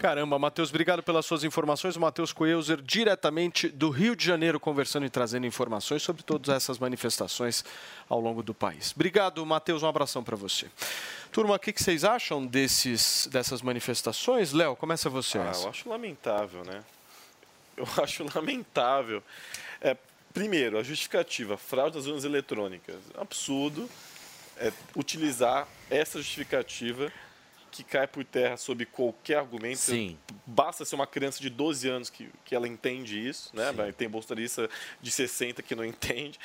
Caramba, Matheus, obrigado pelas suas informações. O Matheus Coelzer, diretamente do Rio de Janeiro, conversando e trazendo informações sobre todas essas manifestações ao longo do país. Obrigado, Matheus, um abração para você. Turma, o que vocês acham desses, dessas manifestações? Léo, começa você. Ah, eu acho lamentável, né? Eu (laughs) acho lamentável. É, primeiro, a justificativa, fraude das urnas eletrônicas. Absurdo é, utilizar essa justificativa que cai por terra sob qualquer argumento. Sim. Basta ser uma criança de 12 anos que, que ela entende isso, né? Vai, tem bolsonarista de 60 que não (laughs) entende.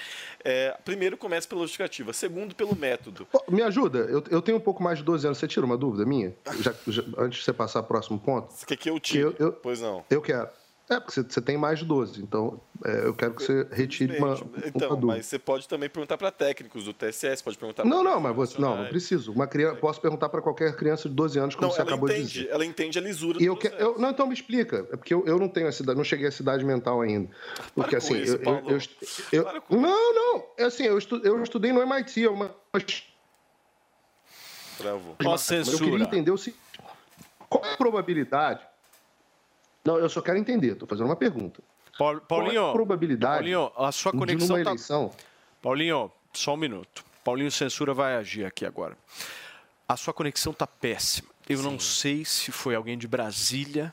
É, primeiro, começa pela justificativa. Segundo, pelo método. Oh, me ajuda, eu, eu tenho um pouco mais de 12 anos. Você tira uma dúvida minha? Já, já, antes de você passar ao próximo ponto? Você quer que eu tire? Eu, eu, pois não. Eu quero. É, porque você, tem mais de 12, então é, eu quero que você retire uma, Então, mas você pode também perguntar para técnicos do TSS, pode perguntar Não, não, mas você, não, não preciso. Uma criança, posso perguntar para qualquer criança de 12 anos, como Não, você acabou entende, de dizer. ela entende a lisura E do eu, que, eu Não, então me explica. É porque eu, eu não tenho essa idade, não cheguei a essa idade mental ainda. Porque assim, isso, eu, eu, Paulo. eu, eu- Não, não. É assim, eu, estu, eu estudei no MIT, é uma. Travou. Mas Eu queria entender o seguinte: qual é a probabilidade? Não, eu só quero entender, estou fazendo uma pergunta. Paulinho, Qual é a probabilidade Paulinho, a sua de conexão numa tá- eleição? Paulinho, só um minuto. Paulinho Censura vai agir aqui agora. A sua conexão tá péssima. Eu não sei se foi alguém de Brasília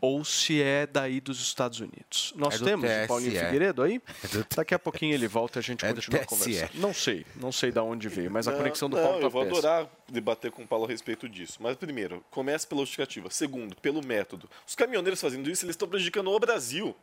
ou se é daí dos Estados Unidos. Nós É temos o TSE. Paulinho Figueiredo aí? (laughs) Daqui a pouquinho ele volta e a gente É continua conversando. Não sei, não sei de onde veio, mas a Não, conexão do não, Paulo tá eu vou péssima. adorar debater com o Paulo a respeito disso. Mas primeiro, começa pela justificativa. Segundo, pelo método. Os caminhoneiros fazendo isso, eles estão prejudicando o Brasil.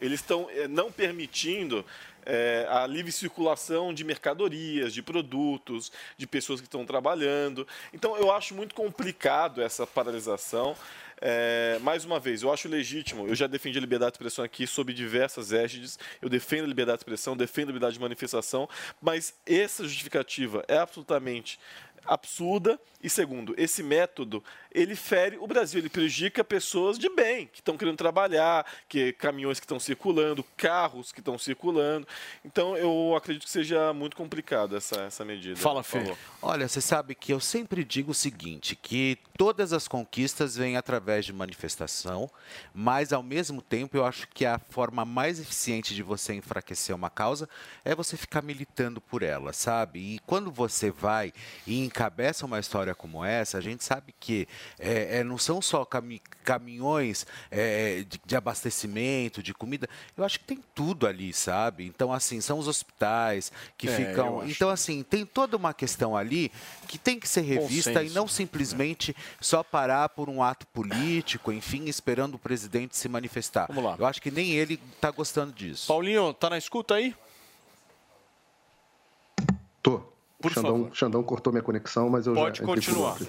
Eles estão eh, não permitindo eh, a livre circulação de mercadorias, de produtos, de pessoas que estão trabalhando. Então, eu acho muito complicado essa paralisação. Eh, mais uma vez, eu acho legítimo. Eu já defendi a liberdade de expressão aqui sob diversas égides. Eu defendo a liberdade de expressão, defendo a liberdade de manifestação. Mas essa justificativa é absolutamente absurda e segundo esse método ele fere o Brasil ele prejudica pessoas de bem que estão querendo trabalhar que caminhões que estão circulando carros que estão circulando então eu acredito que seja muito complicado essa essa medida Fala, Por Fê. favor. Olha, você sabe que eu sempre digo o seguinte, que todas as conquistas vêm através de manifestação, mas ao mesmo tempo eu acho que a forma mais eficiente de você enfraquecer uma causa é você ficar militando por ela, sabe? E quando você vai e encabeça uma história como essa, a gente sabe que é, é, não são só cami- caminhões é, de, de abastecimento, de comida, eu acho que tem tudo ali, sabe? Então, assim, são os hospitais que É, ficam. Então, assim, tem toda uma questão ali que tem que ser revista e senso, não simplesmente só parar por um ato político, enfim, esperando o presidente se manifestar. Vamos lá. Eu acho que nem ele está gostando disso. Paulinho, tá na escuta aí? Tô. Por Xandão, Xandão cortou minha conexão, mas eu Pode já. por continuar. (laughs)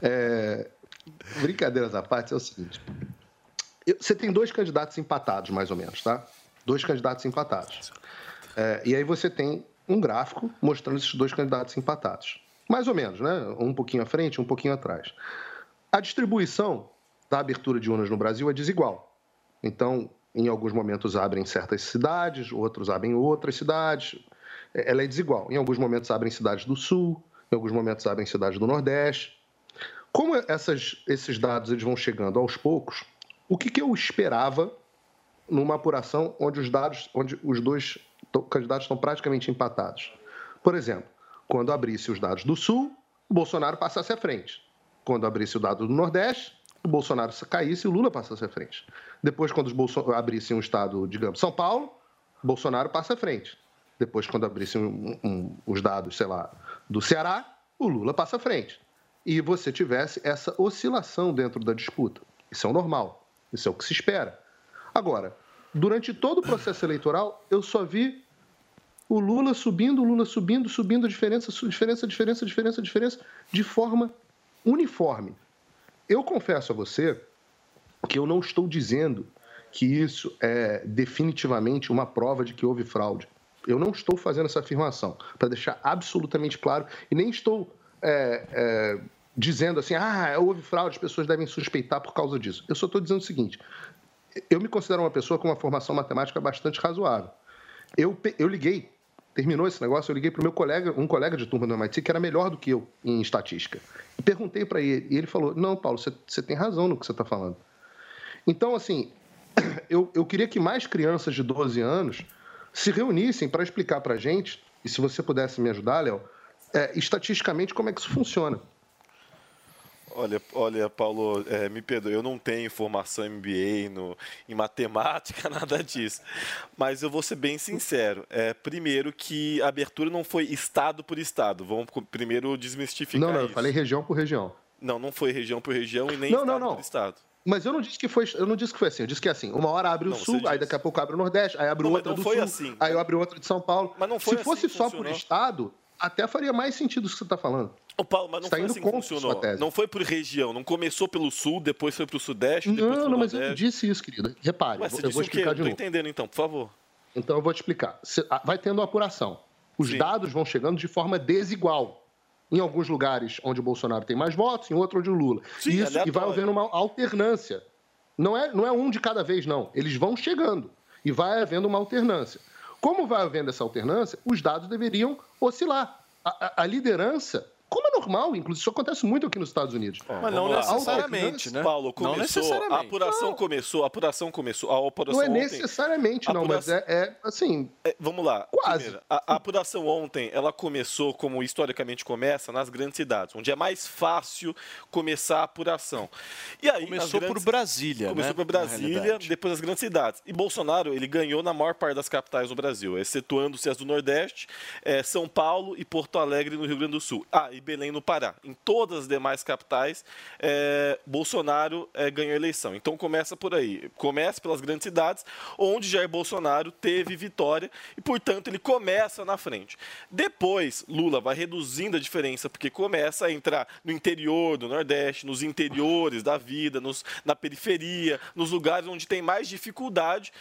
É, brincadeiras à parte, é o seguinte. Você tem dois candidatos empatados, mais ou menos, tá? Dois candidatos empatados. É, e aí você tem um gráfico mostrando esses dois candidatos empatados. Mais ou menos, né? Um pouquinho à frente, um pouquinho atrás. A distribuição da abertura de urnas no Brasil é desigual. Então, em alguns momentos abrem certas cidades, outros abrem outras cidades. É, Ela é desigual. Em alguns momentos abrem cidades do Sul, em alguns momentos abrem cidades do Nordeste. Como essas- esses dados eles vão chegando aos poucos, o que, que eu esperava numa apuração onde os dados, onde os dois candidatos estão praticamente empatados. Por exemplo, quando abrisse os dados do Sul, Bolsonaro passasse à frente. Quando abrisse o dado do Nordeste, o Bolsonaro caísse e o Lula passasse à frente. Depois, quando os Bolson... abrissem um estado, digamos, São Paulo, Bolsonaro passa à frente. Depois, quando abrissem um, um, os dados, sei lá, do Ceará, o Lula passa à frente. E você tivesse essa oscilação dentro da disputa. Isso é o normal. Isso é o que se espera. Agora, durante todo o processo eleitoral, eu só vi o Lula subindo, o Lula subindo, subindo, diferença, diferença, diferença, diferença, diferença, de forma uniforme. Eu confesso a você que eu não estou dizendo que isso é definitivamente uma prova de que houve fraude. Eu não estou fazendo essa afirmação, para deixar absolutamente claro, e nem estou é, é, dizendo assim, ah, houve fraude, as pessoas devem suspeitar por causa disso. Eu só estou dizendo o seguinte: eu me considero uma pessoa com uma formação matemática bastante razoável. Eu, eu liguei, terminou esse negócio, eu liguei para meu colega, um colega de turma do MIT que era melhor do que eu em estatística. E perguntei para ele, e ele falou: Não, Paulo, você, você tem razão no que você está falando. Então, assim, (clears throat) eu, eu queria que mais crianças de 12 anos se reunissem para explicar para a gente, e se você pudesse me ajudar, Léo, é, estatisticamente como é que isso funciona. Olha, olha, Paulo, é, me perdoe, eu não tenho formação MBA no, em matemática, (laughs) nada disso. Mas eu vou ser bem sincero. É, primeiro que a abertura não foi estado por estado. Vamos primeiro desmistificar Não, não, isso. eu falei região por região. Não, não foi região por região e nem não, estado não, não. por estado. Mas eu não disse que foi, eu não disse que foi assim. Eu disse que é assim. Uma hora abre o Não, sul, aí daqui a pouco abre o nordeste, aí abre Não, outra do foi sul, assim. aí eu abro outra de São Paulo. Mas não foi Se fosse assim que só por funcionou. estado, até faria mais sentido o que você está falando. Ô, Paulo, mas não Está foi assim que funcionou. Não foi por região. Não começou pelo sul, depois foi para o sudeste, depois Não, não, mas eu não disse isso, querida. Repare, Ué, eu você vou- explicar de não novo. entendendo, então, por favor. Então eu vou te explicar. Ah, Vai tendo apuração. Os dados vão chegando de forma desigual. Em alguns lugares onde o Bolsonaro tem mais votos, em outro onde o Lula. Sim, Isso, e vai havendo uma alternância. Não é, não é um de cada vez, não. Eles vão chegando e vai havendo uma alternância. Como vai havendo essa alternância, os dados deveriam oscilar. A, a- a liderança, como é normal, inclusive isso acontece muito aqui nos Estados Unidos. Mas não necessariamente, né? Paulo, Não começou, necessariamente. a apuração começou, a apuração começou, a apuração Não é ontem- necessariamente, não, mas é, é, assim. É, vamos lá. Quase. Primeiro, a, a apuração ontem, ela começou, como historicamente começa, nas grandes cidades, onde é mais fácil começar a apuração. E aí, Começou grandes- por Brasília, Começou né, por Brasília, depois as grandes cidades. E Bolsonaro, ele ganhou na maior parte das capitais do Brasil, excetuando-se as do Nordeste, eh, São Paulo e Porto Alegre no Rio Grande do Sul. Ah, e Belém no Pará. Em todas as demais capitais, eh, Bolsonaro eh, ganhou a eleição. Então começa por aí. Começa pelas grandes cidades, onde Jair Bolsonaro teve vitória e, portanto, ele começa na frente. Depois, Lula vai reduzindo a diferença, porque começa a entrar no interior do Nordeste, nos interiores da vida, nos- na periferia, nos lugares onde tem mais dificuldade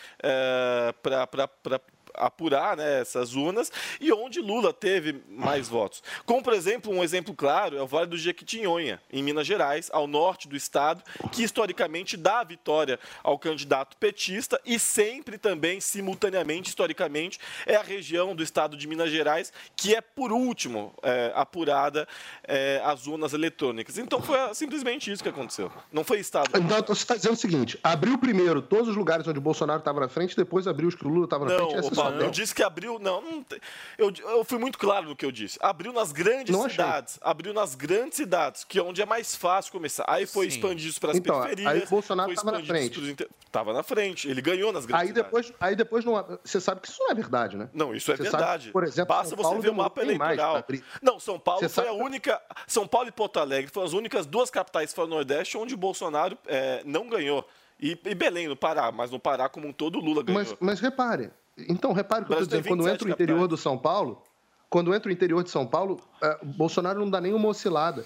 para apurar né, essas urnas e onde Lula teve mais votos. Como, por exemplo, um exemplo claro é o Vale do Jequitinhonha, em Minas Gerais, ao norte do estado, que historicamente dá a vitória ao candidato petista e sempre também, simultaneamente, historicamente, é a região do estado de Minas Gerais que é, por último, é, apurada é, as urnas eletrônicas. Então foi simplesmente isso que aconteceu. Não foi estado. Então, você está dizendo o seguinte: abriu primeiro todos os lugares onde o Bolsonaro estava na frente, depois abriu os que o Lula estava na Não, frente. Essa é a eu disse que abriu. Não, não tem- eu, eu fui muito claro no que eu disse. Abriu nas grandes Não achei. cidades. Abriu nas grandes cidades, que é onde é mais fácil começar. Aí foi Sim. expandido isso para as Então, periferias. aí o Bolsonaro foi tava na frente. pros inter- Tava na frente. Ele ganhou nas grandes Aí depois, aí depois não, você sabe que isso não é verdade, né? Não, isso é Você verdade. Sabe, por exemplo, Basta São você Paulo ver o mapa eleitoral. Não, São Paulo Você foi sabe a única. São Paulo e Porto Alegre foram as únicas duas capitais fora do Nordeste onde o Bolsonaro eh, não ganhou. E, e Belém, no Pará, mas no Pará como um todo, o Lula ganhou. Mas, mas repare, então repare o que eu estou dizendo. Quando 27 entra o interior do São Paulo, quando entra o interior de São Paulo, o Bolsonaro não dá nenhuma oscilada.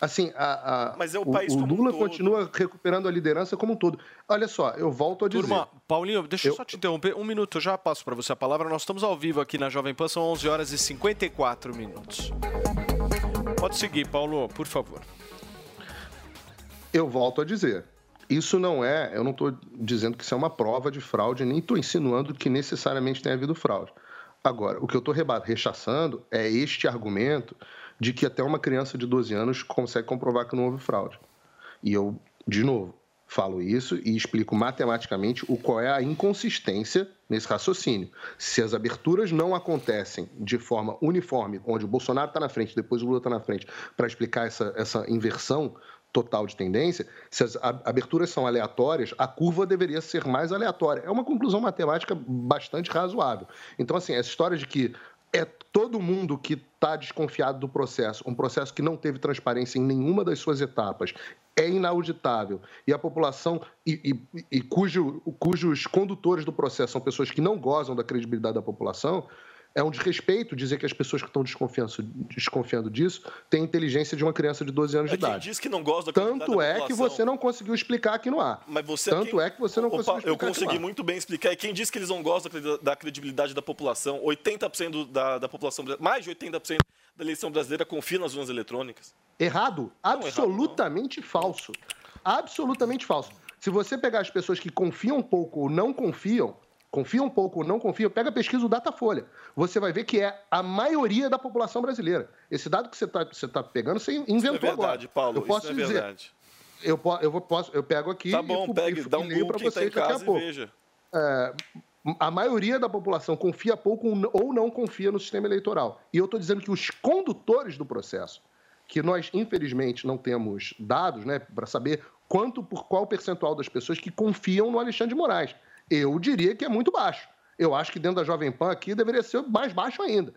Assim, a, a- Mas é o o, país o um Lula todo. continua recuperando a liderança como um todo. Olha só, eu volto a dizer. Turma, Paulinho, deixa eu Eu- só te interromper. Um minuto, eu já passo para você a palavra. Nós estamos ao vivo aqui na Jovem Pan, são 11 horas e 54 minutos. Pode seguir, Paulo, por favor. Eu volto a dizer. Isso não é, eu não estou dizendo que isso é uma prova de fraude, nem estou insinuando que necessariamente tenha havido fraude. Agora, o que eu estou rechaçando é este argumento de que até uma criança de 12 anos consegue comprovar que não houve fraude. E eu, de novo, falo isso e explico matematicamente o qual é a inconsistência nesse raciocínio. Se as aberturas não acontecem de forma uniforme, onde o Bolsonaro está na frente, depois o Lula está na frente, para explicar essa, essa inversão total de tendência, se as aberturas são aleatórias, a curva deveria ser mais aleatória. É uma conclusão matemática bastante razoável. Então, assim, essa história de que é todo mundo que está desconfiado do processo, um processo que não teve transparência em nenhuma das suas etapas, é inauditável e a população e, e, e cujo, cujos condutores do processo são pessoas que não gozam da credibilidade da população, é um desrespeito dizer que as pessoas que estão desconfiando, disso têm a inteligência de uma criança de 12 anos é de idade. Quem diz que não gosta da Tanto é que você não conseguiu explicar aqui no ar. Mas você Tanto quem... é que você não Opa, conseguiu explicar Eu consegui muito bem explicar. E quem diz que eles não gostam da credibilidade da população, 80% da, da população, mais de 80% da eleição brasileira confia nas urnas eletrônicas. Errado? Absolutamente falso. Absolutamente falso. Se você pegar as pessoas que confiam pouco ou não confiam, confiam um pouco ou não confiam, pega a pesquisa do Datafolha. Você vai ver que é a maioria da população brasileira. Esse dado que você está você tá pegando, você inventou Isso é verdade, agora. Paulo. Eu posso isso é dizer. verdade. Eu, eu, posso, eu pego aqui Tá bom, e, pegue, e, dá um e leio para tá em vocês daqui a pouco. veja. É, a maioria da população confia pouco ou não confia no sistema eleitoral. E eu estou dizendo que os condutores do processo, que nós infelizmente não temos dados né, para saber quanto por qual percentual das pessoas que confiam no Alexandre de Moraes. Eu diria que é muito baixo. Eu acho que dentro da Jovem Pan aqui deveria ser mais baixo ainda.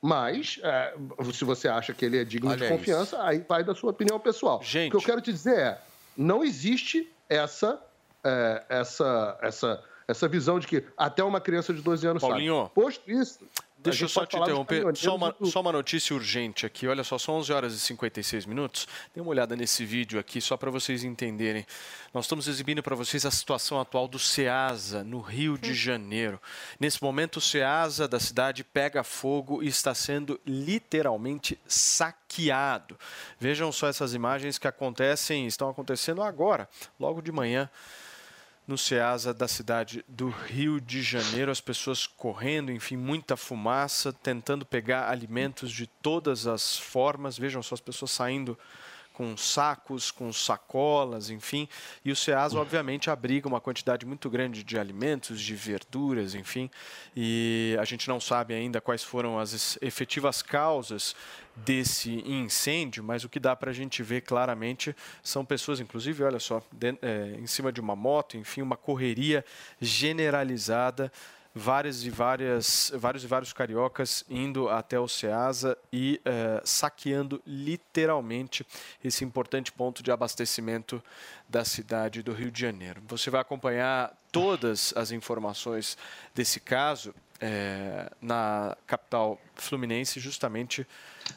Mas, é, se você acha que ele é digno Olha de confiança, aí vai da sua opinião pessoal. Gente. O que eu quero te dizer é, não existe essa, é, essa, essa, essa visão de que até uma criança de 12 anos Paulinho, sabe. Posto isso... Deixa eu só te interromper. Só uma, do- só uma notícia urgente aqui. Olha só, são 11 horas e 56 minutos. Dê uma olhada nesse vídeo aqui, só para vocês entenderem. Nós estamos exibindo para vocês a situação atual do SEASA, no Rio de Janeiro. Nesse momento, o SEASA da cidade pega fogo e está sendo literalmente saqueado. Vejam só essas imagens que acontecem, estão acontecendo agora, logo de manhã no SEASA da cidade do Rio de Janeiro, as pessoas correndo, enfim, muita fumaça, tentando pegar alimentos de todas as formas. Vejam só as pessoas saindo com sacos, com sacolas, enfim. E o SEASA, obviamente, abriga uma quantidade muito grande de alimentos, de verduras, enfim. E a gente não sabe ainda quais foram as efetivas causas desse incêndio, mas o que dá para a gente ver claramente são pessoas, inclusive, olha só, den- é, em cima de uma moto, enfim, uma correria generalizada, várias e várias, vários e vários cariocas indo até o Ceasa e eh, saqueando literalmente esse importante ponto de abastecimento da cidade do Rio de Janeiro. Você vai acompanhar todas as informações desse caso eh, na capital fluminense, justamente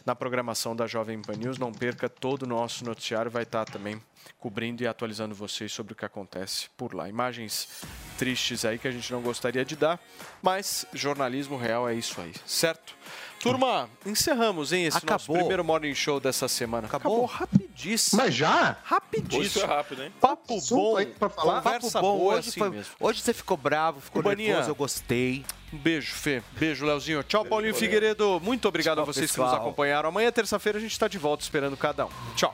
na programação da Jovem Pan News. Não perca todo o nosso noticiário, vai estar também cobrindo e atualizando vocês sobre o que acontece por lá. Imagens tristes aí que a gente não gostaria de dar, mas jornalismo real é isso aí, certo? Turma, encerramos, hein, esse nosso Acabou. primeiro Morning Show dessa semana. Acabou, rapidíssimo. Mas já? Rapidíssimo. Hoje foi rápido, hein? Papo Assunto bom, aí pra falar? conversa Papo bom, boa hoje, assim foi- mesmo. hoje você ficou bravo, ficou Cubaninha. nervoso, eu gostei. Um beijo, Fê. Beijo, Leozinho. Tchau, Paulinho Figueiredo. Muito obrigado a Tchau, vocês que nos pessoal. acompanharam. Amanhã, terça-feira, a gente está de volta esperando cada um. Tchau.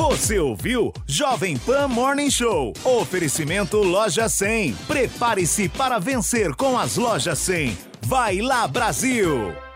Você ouviu Jovem Pan Morning Show. Oferecimento Loja 100. Prepare-se para vencer com as Lojas 100. Vai lá, Brasil!